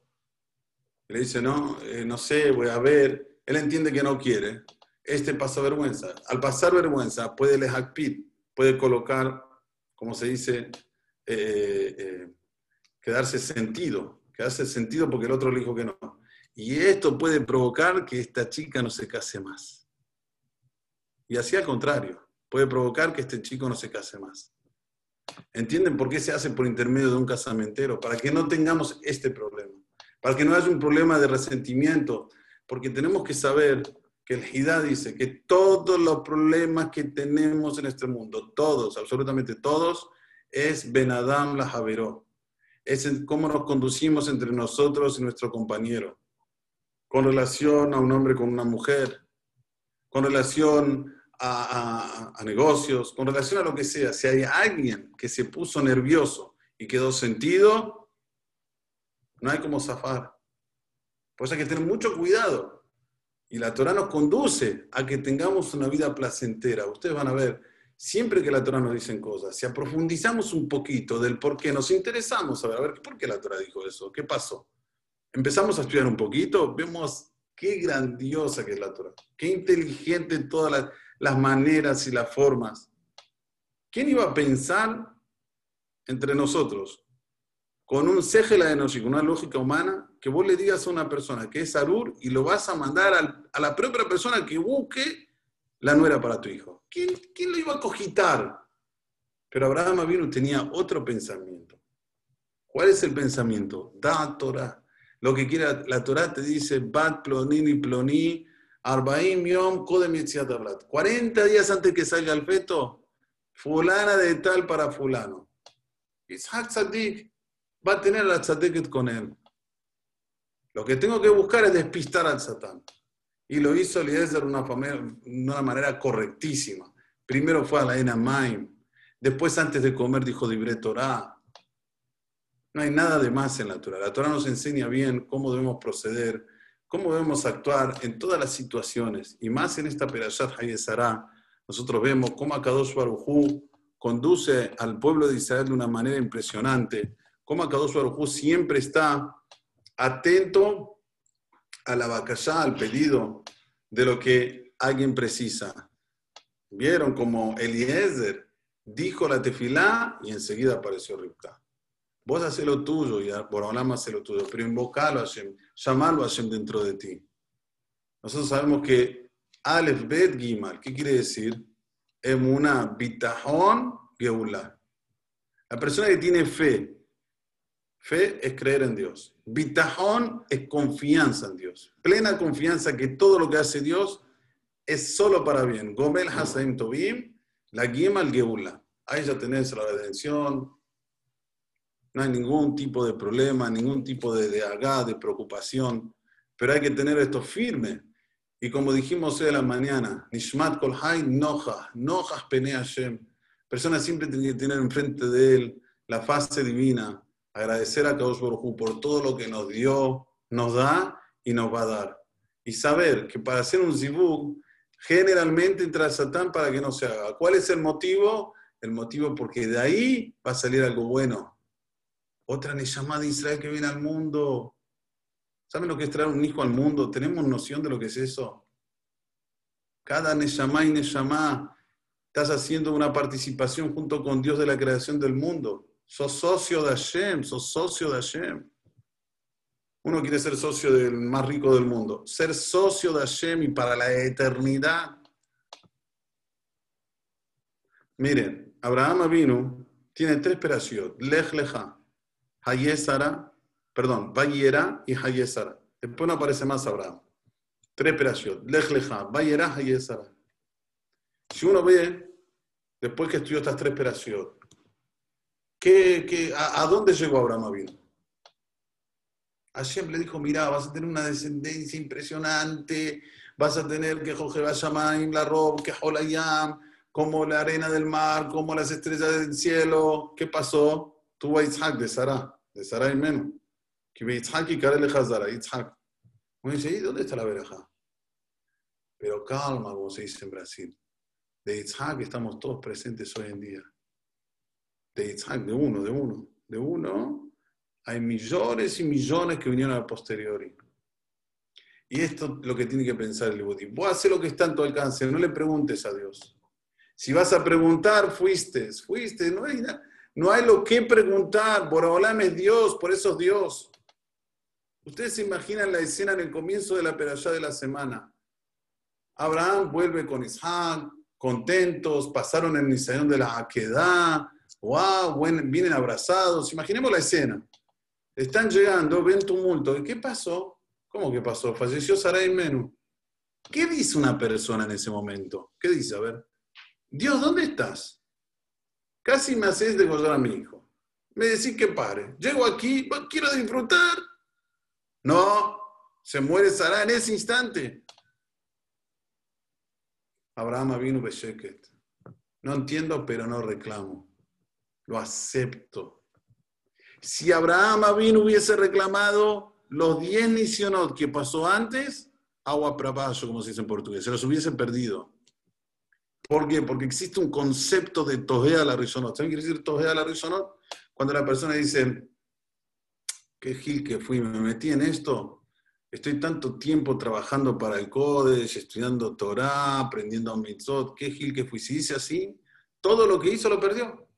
A: le dice, no, eh, no sé, voy a ver. Él entiende que no quiere. Este pasa vergüenza. Al pasar vergüenza, puede pit, puede colocar, como se dice, eh, eh, quedarse sentido, quedarse sentido porque el otro le dijo que no. Y esto puede provocar que esta chica no se case más. Y así al contrario, puede provocar que este chico no se case más. ¿Entienden por qué se hace por intermedio de un casamentero? Para que no tengamos este problema, para que no haya un problema de resentimiento, porque tenemos que saber que el Hidá dice que todos los problemas que tenemos en este mundo, todos, absolutamente todos, es Benadam la Javeró. Es cómo nos conducimos entre nosotros y nuestro compañero, con relación a un hombre con una mujer, con relación a, negocios, con relación a lo que sea. Si hay alguien que se puso nervioso y quedó sentido, no hay como zafar. Por eso hay que tener mucho cuidado. Y la Torah nos conduce a que tengamos una vida placentera. Ustedes van a ver, siempre que la Torah nos dice cosas, si aprofundizamos un poquito del por qué, nos interesamos a ver, a ver, ¿por qué la Torah dijo eso? ¿Qué pasó? Empezamos a estudiar un poquito, vemos qué grandiosa que es la Torah, qué inteligente en todas las, las maneras y las formas. ¿Quién iba a pensar entre nosotros, con un segela de y con una lógica humana, que vos le digas a una persona que es Arur y lo vas a mandar a la propia persona que busque la nuera para tu hijo? ¿Quién, lo iba a cogitar? Pero Abraham Avinu tenía otro pensamiento. ¿Cuál es el pensamiento? Da Torah. Lo que quiera, la Torah te dice, Bat plonini ploni, arbaim yom kodem 40 días antes que salga el feto, fulana de tal para fulano. Ishak Tzadik va a tener la Tzadik con él. Lo que tengo que buscar es despistar al Satán. Y lo hizo Eliezer de una, una manera correctísima. Primero fue a la Enamaim. Después, antes de comer, dijo Dibre Torah. No hay nada de más en la Torah. La Torah nos enseña bien cómo debemos proceder, cómo debemos actuar en todas las situaciones. Y más en esta Perashat Hayesara, nosotros vemos cómo Akadosh Baruj conduce al pueblo de Israel de una manera impresionante. Cómo Akadosh Baruj siempre está atento a la vacallá, al pedido de lo que alguien precisa. Vieron como Eliezer dijo la tefilá y enseguida apareció Ripka. Vos haces lo tuyo y ahora hace lo tuyo, pero invocalo a Hashem, llamalo a Hashem dentro de ti. Nosotros sabemos que Aleph Bet Gimal, ¿qué quiere decir? Emuna Bitahon Geulah. La persona que tiene fe, fe es creer en Dios. Bitajón es confianza en Dios. Plena confianza que todo lo que hace Dios es solo para bien. Gomel Hasaim Tobim, la Gima al Geula. Ahí ya tenés la redención. No hay ningún tipo de problema, ningún tipo de, de de preocupación. Pero hay que tener esto firme. Y como dijimos hoy a la mañana, Nishmat Kolhai Noja, Nojas Pene Hashem. Personas siempre tienen que tener enfrente de él la fase divina, agradecer a Kadosh Baruj por todo lo que nos dio, nos da y nos va a dar. Y saber que para hacer un zibug, generalmente entra Satán para que no se haga. ¿Cuál es el motivo? El motivo porque de ahí va a salir algo bueno. Otra Neshama de Israel que viene al mundo. ¿Saben lo que es traer un hijo al mundo? ¿Tenemos noción de lo que es eso? Cada Neshama y Neshama estás haciendo una participación junto con Dios de la creación del mundo. Sos socio de Hashem, sos socio de Hashem. Uno quiere ser socio del más rico del mundo. Ser socio de Hashem y para la eternidad. Miren, Abraham vino, tiene tres operaciones. Lech leja, Hayesara, perdón, Vayera y Hayesara. Después no aparece más Abraham. Tres operaciones. Lech leja, Vayera, Hayesara. Si uno ve, después que estudió estas tres operaciones, ¿qué, a, dónde llegó Abraham vino? Hashem le dijo, mira, vas a tener una descendencia impresionante, vas a tener que Jorge Bashamayim, la Rob, que Holayam, como la arena del mar, como las estrellas del cielo. ¿Qué pasó? Tuvo a Isaac de Sara, de Sara y menos. Que ve Isaac y Karel Hazara, Isaac. Uno dice, ¿y dónde está la veraja? Pero calma, como se dice en Brasil. De Isaac estamos todos presentes hoy en día. De Isaac, de uno, de uno, de uno hay millones y millones que vinieron a posteriori. Y esto es lo que tiene que pensar el Ibudí. Vos haces lo que está en tu alcance, no le preguntes a Dios. Si vas a preguntar, fuiste, fuiste, no hay, no hay lo que preguntar. Boraholam es Dios, por eso es Dios. Ustedes se imaginan la escena en el comienzo de la perashá de la semana. Abraham vuelve con Isaac, contentos, pasaron el Nisayón de la Aquedá, wow, vienen abrazados. Imaginemos la escena. Están llegando, ven tumulto. ¿Qué pasó? ¿Cómo que pasó? Falleció Sarai Menú. ¿Qué dice una persona en ese momento? ¿Qué dice? A ver. Dios, ¿dónde estás? Casi me haces degollar a mi hijo. Me decís que pare. Llego aquí, quiero disfrutar. No, se muere Sarai en ese instante. Abraham vino Besheket. No entiendo, pero no reclamo. Lo acepto. Si Abraham vino hubiese reclamado los 10 nisionot que pasó antes, agua para abajo, como se dice en portugués, se los hubiesen perdido. ¿Por qué? Porque existe un concepto de tojea la risonot. ¿Saben qué quiere decir tojea la risonot? Cuando la persona dice, qué gil que fui, me metí en esto, estoy tanto tiempo trabajando para el Kodesh, estudiando Torah, aprendiendo mitzvot, qué gil que fui. Si dice así, todo lo que hizo lo perdió.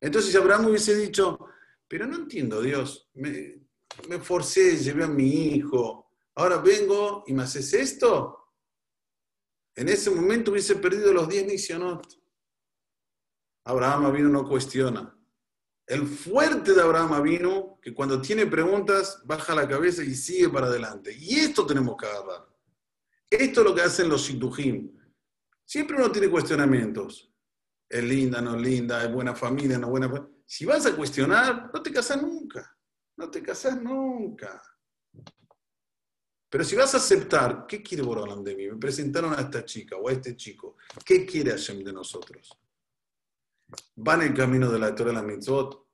A: Entonces, si Abraham hubiese dicho, pero no entiendo, Dios, me, me forcé, llevé a mi hijo, ahora vengo y me haces esto. En ese momento hubiese perdido los 10 nisionot. Abraham vino no cuestiona. El fuerte de Abraham vino que cuando tiene preguntas baja la cabeza y sigue para adelante. Y esto tenemos que agarrar. Esto es lo que hacen los shidujim. Siempre uno tiene cuestionamientos. Es linda, no es linda, es buena familia, no es buena familia. Si vas a cuestionar, no te casas nunca. No te casas nunca. Pero si vas a aceptar, ¿qué quiere Borolam de mí? Me presentaron a esta chica o a este chico. ¿Qué quiere Hashem de nosotros? Van el camino de la Torah y la Mitzvot.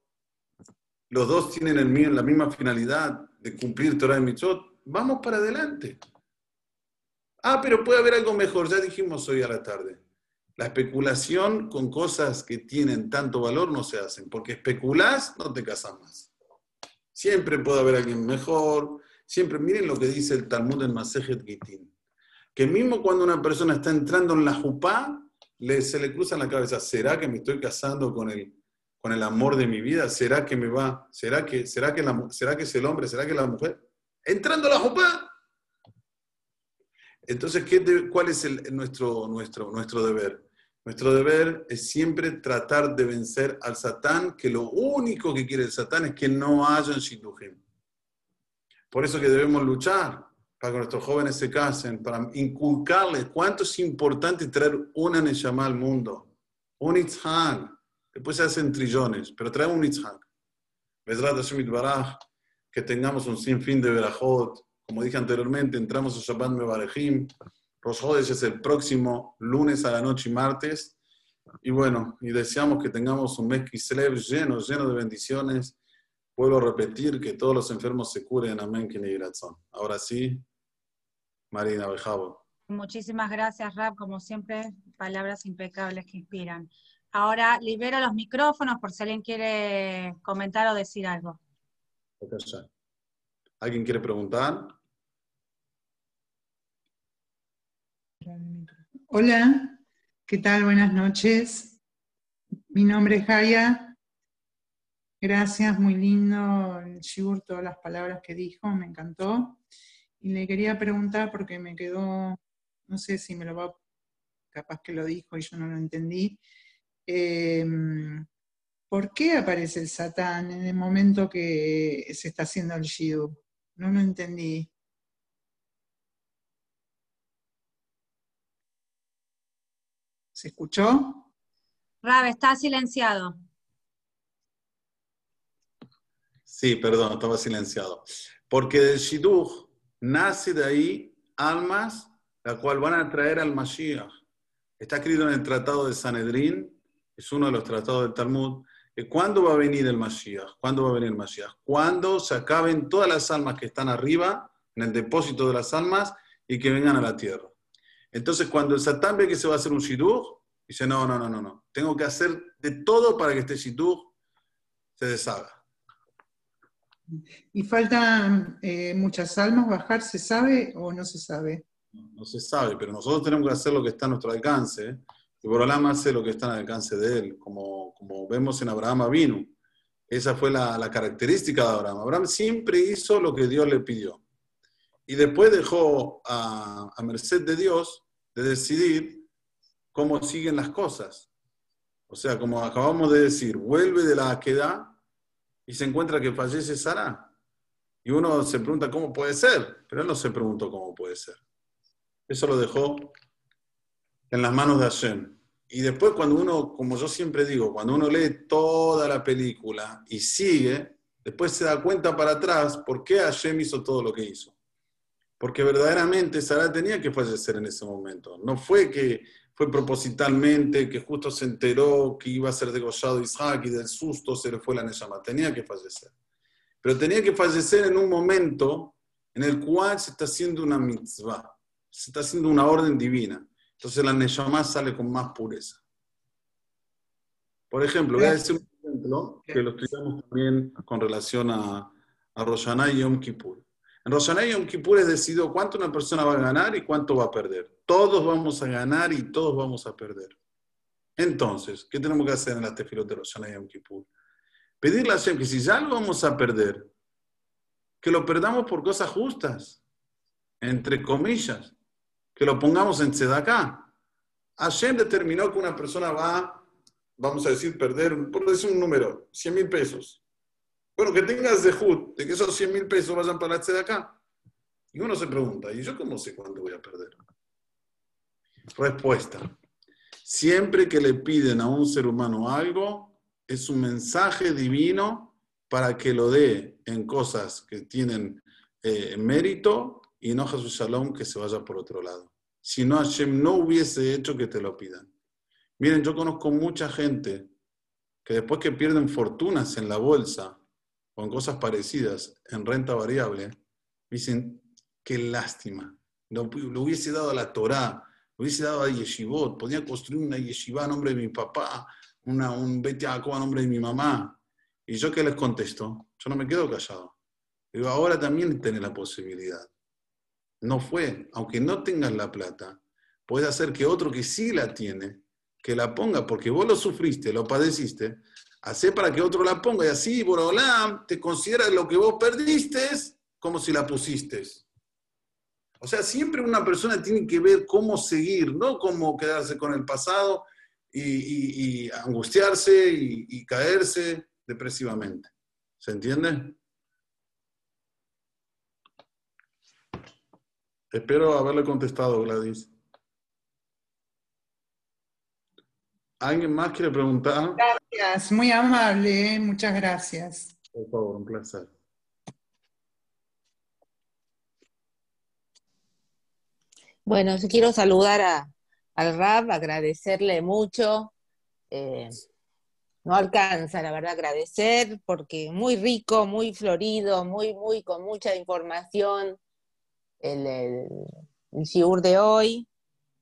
A: Los dos tienen el, la misma finalidad de cumplir Torah y Mitzvot. Vamos para adelante. Ah, pero puede haber algo mejor. Ya dijimos hoy a la tarde. La especulación con cosas que tienen tanto valor no se hacen, porque especulás, no te casas más. Siempre puede haber alguien mejor, siempre, miren lo que dice el Talmud en Masejet Gitin, que mismo cuando una persona está entrando en la jupá, le, se le cruza en la cabeza, ¿será que me estoy casando con el, con el amor de mi vida? ¿Será que me va? ¿Será que, será que, la, será que es el hombre? ¿Será que la mujer? Entrando a la jupá. Entonces, ¿qué ¿cuál es nuestro, nuestro, nuestro deber? Nuestro deber es siempre tratar de vencer al Satán, que lo único que quiere el Satán es que no haya un Por eso que debemos luchar para que nuestros jóvenes se casen, para inculcarles cuánto es importante traer una Neshama al mundo. Un Itzhak. Después se hacen trillones, pero trae un Itzhak. Que tengamos un sinfín de verajot, Como dije anteriormente, entramos a Shabbat Mevarejim. Rosh Hodesh es el próximo lunes a la noche y martes. Y bueno, y deseamos que tengamos un mes Kislev lleno, lleno de bendiciones. Vuelvo a repetir que todos los enfermos se curen. Amén, razón. Ahora sí, Marina Bejabo.
B: Muchísimas gracias, Rab. Como siempre, palabras impecables que inspiran. Ahora libero los micrófonos por si alguien quiere comentar o decir algo.
A: ¿Alguien quiere preguntar?
C: Hola, ¿qué tal? Buenas noches. Mi nombre es Jaya. Gracias, muy lindo el Shur, todas las palabras que dijo, me encantó. Y le quería preguntar porque me quedó, no sé si me lo va, capaz que lo dijo y yo no lo entendí. Em, ¿Por qué aparece el Satán en el momento que se está haciendo el Shidu? No lo entendí. ¿Se escuchó?
B: Rab, está silenciado.
A: Sí, perdón, estaba silenciado. Porque del Shidduch nace de ahí almas, la cual van a traer al Mashiach. Está escrito en el Tratado de Sanedrín, es uno de los tratados del Talmud, que cuándo va a venir el Mashiach, cuándo va a venir el Mashiach, cuando se acaben todas las almas que están arriba, en el depósito de las almas, y que vengan a la tierra. Entonces, cuando el Satán ve que se va a hacer un shidduch, dice, no, no, no, no, no. Tengo que hacer de todo para que este shidduch se deshaga.
C: ¿Y faltan eh, muchas almas bajar? ¿Se sabe o no se sabe?
A: No, se sabe, pero nosotros tenemos que hacer lo que está a nuestro alcance. Y Borolam hace lo que está al alcance de él, como, como vemos en Abraham Avinu. Esa fue la, la, característica de Abraham. Abraham siempre hizo lo que Dios le pidió. Y después dejó a, a merced de Dios de decidir cómo siguen las cosas. O sea, como acabamos de decir, vuelve de la queda y se encuentra que fallece Sara. Y uno se pregunta cómo puede ser, pero él no se preguntó cómo puede ser. Eso lo dejó en las manos de Hashem. Y después cuando uno, como yo siempre digo, cuando uno lee toda la película y sigue, después se da cuenta para atrás por qué Hashem hizo todo lo que hizo porque verdaderamente Sara tenía que fallecer en ese momento. No fue que fue propositalmente, que justo se enteró que iba a ser degollado Isaac y del susto se le fue la Neshama. Tenía que fallecer. Pero tenía que fallecer en un momento en el cual se está haciendo una mitzvah, se está haciendo una orden divina. Entonces la Neshama sale con más pureza. Por ejemplo, voy a decir un ejemplo que lo estudiamos también con relación a, a Roshaná y Yom Kippur. En Rosanay Yom Kippur es decidido cuánto una persona va a ganar y cuánto va a perder. Todos vamos a ganar y todos vamos a perder. Entonces, ¿qué tenemos que hacer en la tefilot de Rosanay Yom Kippur? Pedirle a Hashem que si ya lo vamos a perder, que lo perdamos por cosas justas, entre comillas, que lo pongamos en tzedakah. Hashem determinó que una persona va, vamos a decir, perder, por decir un número, 100 mil pesos. Bueno, que tengas de HUD, de que esos 100 mil pesos vayan para la acá. Y uno se pregunta, ¿y yo cómo sé cuándo voy a perder? Respuesta. Siempre que le piden a un ser humano algo, es un mensaje divino para que lo dé en cosas que tienen eh, mérito y no Jesús Shalom que se vaya por otro lado. Si no, Hashem no hubiese hecho que te lo pidan. Miren, yo conozco mucha gente que después que pierden fortunas en la bolsa, con cosas parecidas en renta variable, dicen, qué lástima, lo, hubiese dado a la Torá, lo hubiese dado a Yeshivot, podía construir una Yeshiva a nombre de mi papá, una, un Beti a nombre de mi mamá. ¿Y yo qué les contesto? Yo no me quedo callado. Digo, ahora también tenés la posibilidad. No fue, aunque no tengas la plata, puede hacer que otro que sí la tiene, que la ponga, porque vos lo sufriste, lo padeciste, Hacé para que otro la ponga y así, Borolam, te considera lo que vos perdiste como si la pusiste. O sea, siempre una persona tiene que ver cómo seguir, no cómo quedarse con el pasado y, angustiarse y caerse depresivamente. ¿Se entiende? Espero haberle contestado, Gladys. ¿Alguien más quiere preguntar?
C: Gracias, muy amable, ¿eh? muchas gracias.
A: Por favor, un placer.
D: Bueno, yo quiero saludar a, al Rab, agradecerle mucho. Eh, no alcanza, la verdad, agradecer, porque muy rico, muy florido, muy, muy, con mucha información el, el, el de hoy.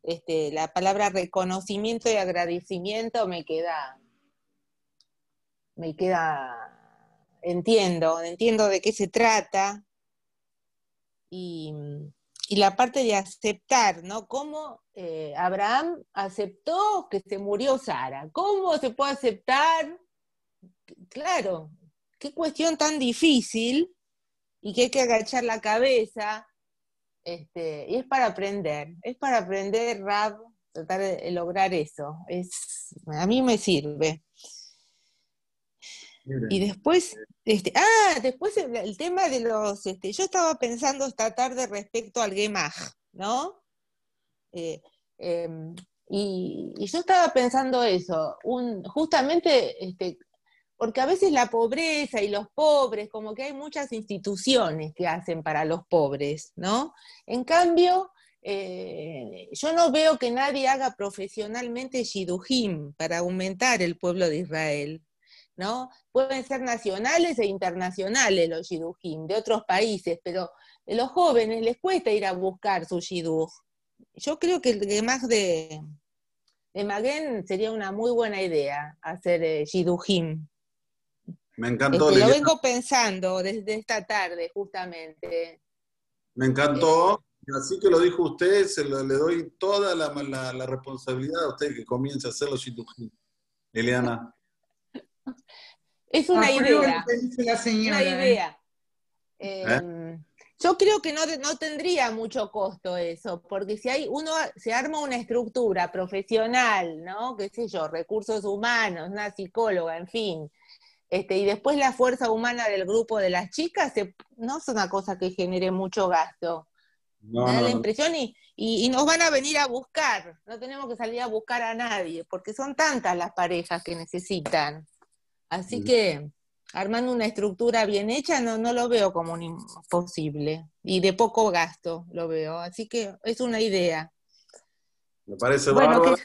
D: Este, la palabra reconocimiento y agradecimiento me queda, me queda, entiendo, entiendo de qué se trata. Y, y la parte de aceptar, ¿no? Cómo eh, Abraham aceptó que se murió Sara. ¿Cómo se puede aceptar? Claro, qué cuestión tan difícil y que hay que agachar la cabeza. Este, y es para aprender, es para aprender, Rab, tratar de lograr eso. Es, a mí me sirve. Y después, este, ah, después el, tema de los, este, yo estaba pensando esta tarde respecto al Gemaj, ¿no? Eh, em, y, yo estaba pensando eso, un, justamente, este, porque a veces la pobreza y los pobres, como que hay muchas instituciones que hacen para los pobres, ¿no? En cambio, eh, yo no veo que nadie haga profesionalmente shidujim para aumentar el pueblo de Israel. ¿no? Pueden ser nacionales e internacionales los shidujim de otros países, pero a los jóvenes les cuesta ir a buscar su shiduj. Yo creo que el más de, de Maguen sería una muy buena idea hacer eh, shidujim.
A: Me encantó.
D: Este, lo vengo pensando desde esta tarde, justamente.
A: Me encantó. Así que lo dijo usted, se lo, le doy toda la, la, responsabilidad a usted que comience a hacer los shidujim. Eliana.
D: Es una idea. Una idea. ¿Eh? Em, yo creo que no, no, tendría mucho costo eso, porque si hay uno se arma una estructura profesional, ¿no? Qué sé yo, recursos humanos, una psicóloga, en fin. Este, y después la fuerza humana del grupo de las chicas, no es una cosa que genere mucho gasto. No, da la impresión y, y, nos van a venir a buscar. No tenemos que salir a buscar a nadie, porque son tantas las parejas que necesitan. Así que armando una estructura bien hecha no, no lo veo como un imposible y de poco gasto lo veo. Así que es una idea.
A: Me parece bueno, bárbaro.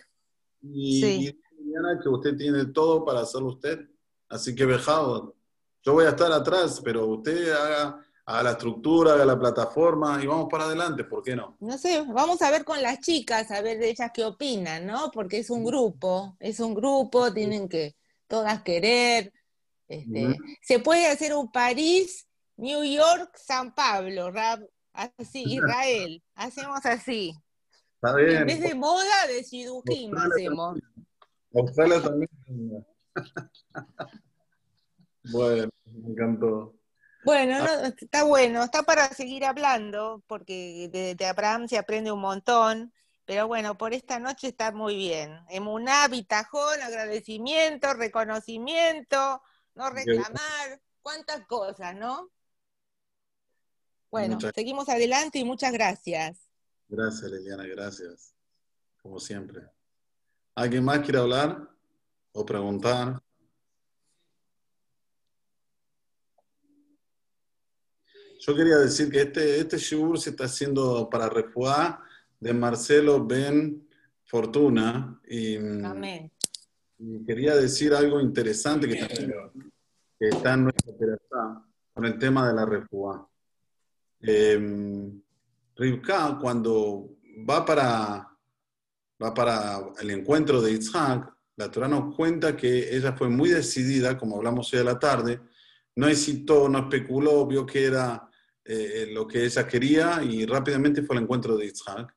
A: Y, que usted tiene todo para hacerlo usted. Así que vejado. Yo voy a estar atrás, pero usted haga, haga la estructura, haga la plataforma y vamos para adelante, ¿por qué no?
D: No sé, vamos a ver con las chicas, a ver de ellas qué opinan, ¿no? Porque es un grupo, es un grupo, tienen que todas querer. Este, Se puede hacer un París, New York, San Pablo, así, Israel. Hacemos así. En vez de moda, de Shidujim hacemos.
A: Australia también. Bueno, me encantó.
D: Bueno, ah. está bueno, está para seguir hablando, porque de, de Abraham se aprende un montón. Pero bueno, por esta noche está muy bien. Emuná, bitajón, agradecimiento, reconocimiento, no reclamar, cuántas cosas, ¿no? Bueno, seguimos adelante y muchas gracias.
A: Gracias, Liliana, gracias. Como siempre. ¿Alguien más quiere hablar o preguntar? Yo quería decir que este, este shiur se está haciendo para refuar de Marcelo Ben Fortuna. Y, quería decir algo interesante que está, en nuestra terapia con el tema de la refugia. Eh, cuando va para, va para el encuentro de Isaac, la Torah nos cuenta que ella fue muy decidida, como hablamos hoy a la tarde, no hesitó, no especuló, vio que era eh, lo que ella quería y rápidamente fue al encuentro de Isaac.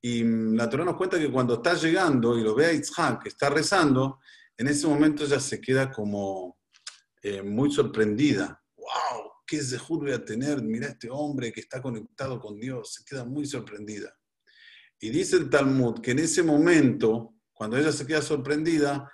A: Y la Torah nos cuenta que cuando está llegando y lo ve a Isaac, que está rezando, en ese momento ella se queda como eh, muy sorprendida. ¡Wow! ¿Qué zehut voy a tener? Mira este hombre que está conectado con Dios. Se queda muy sorprendida. Y dice el Talmud que en ese momento, cuando ella se queda sorprendida,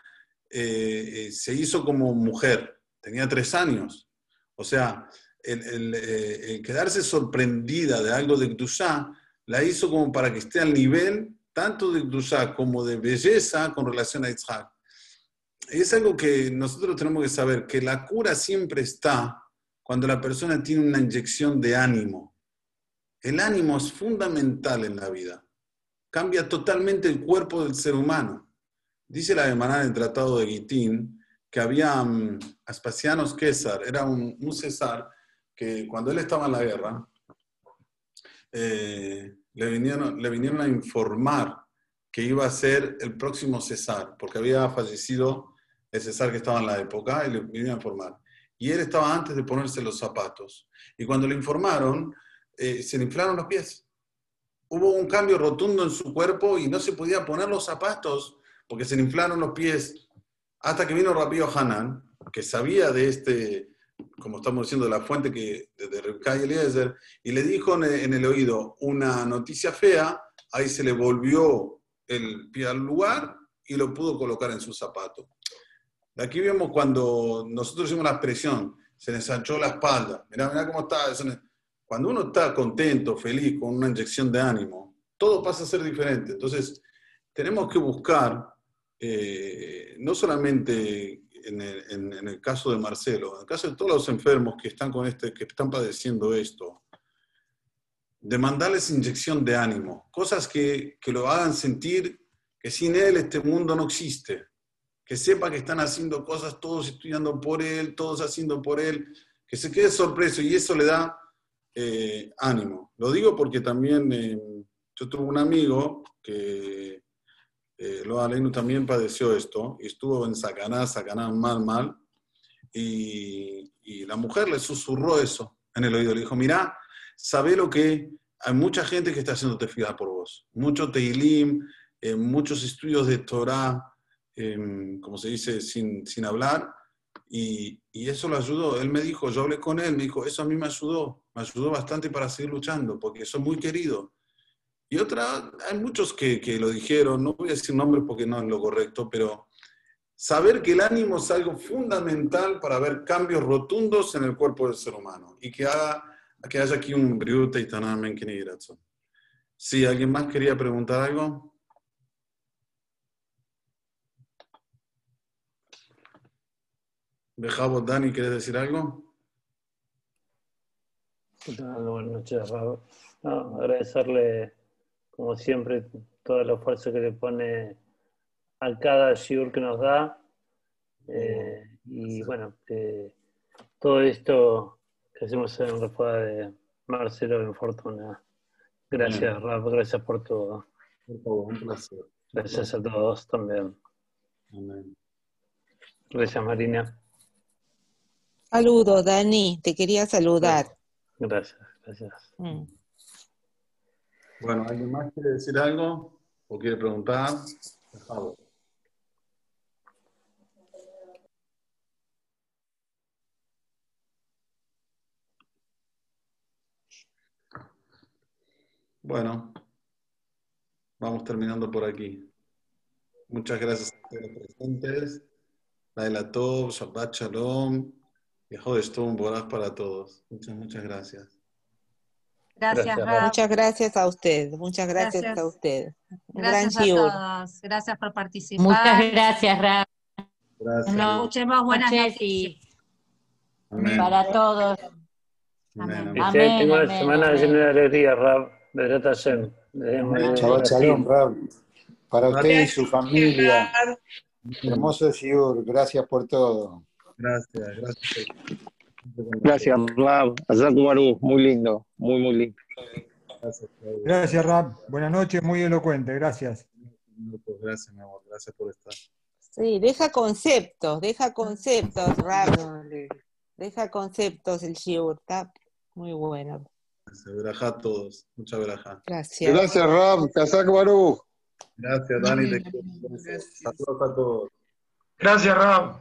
A: eh, eh, se hizo como mujer. Tenía tres años. O sea, el, quedarse sorprendida de algo de Kdushá la hizo como para que esté al nivel tanto de Dusha como de belleza con relación a Isaac. Es algo que nosotros tenemos que saber, que la cura siempre está cuando la persona tiene una inyección de ánimo. El ánimo es fundamental en la vida. Cambia totalmente el cuerpo del ser humano. Dice la Gemara en el Tratado de Gitín que había um, Aspasianos César, era un, César que cuando él estaba en la guerra, eh, le, vinieron, le vinieron a informar que iba a ser el próximo César, porque había fallecido el César que estaba en la época y le vinieron a informar. Y él estaba antes de ponerse los zapatos. Y cuando le informaron, eh, se le inflaron los pies. Hubo un cambio rotundo en su cuerpo y no se podía poner los zapatos porque se le inflaron los pies. Hasta que vino Rabío Hanan, que sabía de este, como estamos diciendo, de la fuente que, de, de Eliezer, y le dijo en el, oído una noticia fea, ahí se le volvió el pie al lugar y lo pudo colocar en su zapato. Aquí vemos cuando nosotros hicimos la expresión, se le ensanchó la espalda. Mirá, mirá cómo está. Cuando uno está contento, feliz, con una inyección de ánimo, todo pasa a ser diferente. Entonces, tenemos que buscar eh, no solamente en el, caso de Marcelo, en el caso de todos los enfermos que están, con este, que están padeciendo esto, de mandarles inyección de ánimo, cosas que, que lo hagan sentir que sin él este mundo no existe, que sepa que están haciendo cosas todos estudiando por él, todos haciendo por él, que se quede sorpreso y eso le da eh, ánimo. Lo digo porque también eh, yo tuve un amigo que eh, lo Aleinu también padeció esto y estuvo en Sacaná, Sacaná mal, mal. Y, la mujer le susurró eso en el oído. Le dijo, mira, sabe lo que hay mucha gente que está haciendo tefilá por vos. Mucho teilim, eh, muchos estudios de Torah, em, como se dice, sin, sin hablar. Y, eso lo ayudó. Él me dijo, yo hablé con él, me dijo, eso a mí me ayudó. Me ayudó bastante para seguir luchando, porque soy muy querido. Y otra, hay muchos que, lo dijeron, no voy a decir nombres porque no es lo correcto, pero saber que el ánimo es algo fundamental para ver cambios rotundos en el cuerpo del ser humano y que, haga, que haya aquí un briute y tanamen que Sí, ¿alguien más quería preguntar algo? Dejamos, Dani, ¿quieres decir algo?
E: Buenas noches, Raúl. agradecerle como siempre, todo el esfuerzo que le pone a cada shiur que nos da. Eh, y bueno, todo esto que hacemos en refuerzo de Marcelo en Fortuna. Gracias, Rafa, gracias por todo. un placer. Gracias a todos también. Gracias, Marina.
D: Saludos, Dani, te quería saludar.
E: Gracias, gracias. Mm.
A: Bueno, ¿alguien más quiere decir algo o quiere preguntar? Por favor. Bueno, vamos terminando por aquí. Muchas gracias a todos los presentes. Laila Tov, Shabbat Shalom. Y un Boraz para todos. Muchas, muchas gracias.
B: Gracias,
D: Muchas gracias a usted, muchas gracias, a usted.
B: gracias a todos, gracias por participar.
F: Muchas gracias, Ra.
B: Gracias. escuchemos buenas noches
F: para todos.
E: Amén. amén. tengo una semana llena de alegría, Rab.
G: Chau, shalom, Rab. Para usted y su familia. Hermoso Shiur, gracias por todo.
A: Gracias, gracias.
H: Gracias, Rab. Muy lindo, muy, muy lindo.
I: Gracias, Rab. Buenas noches, muy elocuente. Gracias.
A: Gracias, mi amor. Gracias por estar.
D: Sí, deja conceptos, deja conceptos, Rab. Deja conceptos el Shiur. Está muy bueno.
A: Gracias, a todos. Muchas gracias.
D: Gracias.
H: Gracias, Rab. Kazak Baruch.
A: Gracias, Dani. Saludos a todos.
I: Gracias, Rab.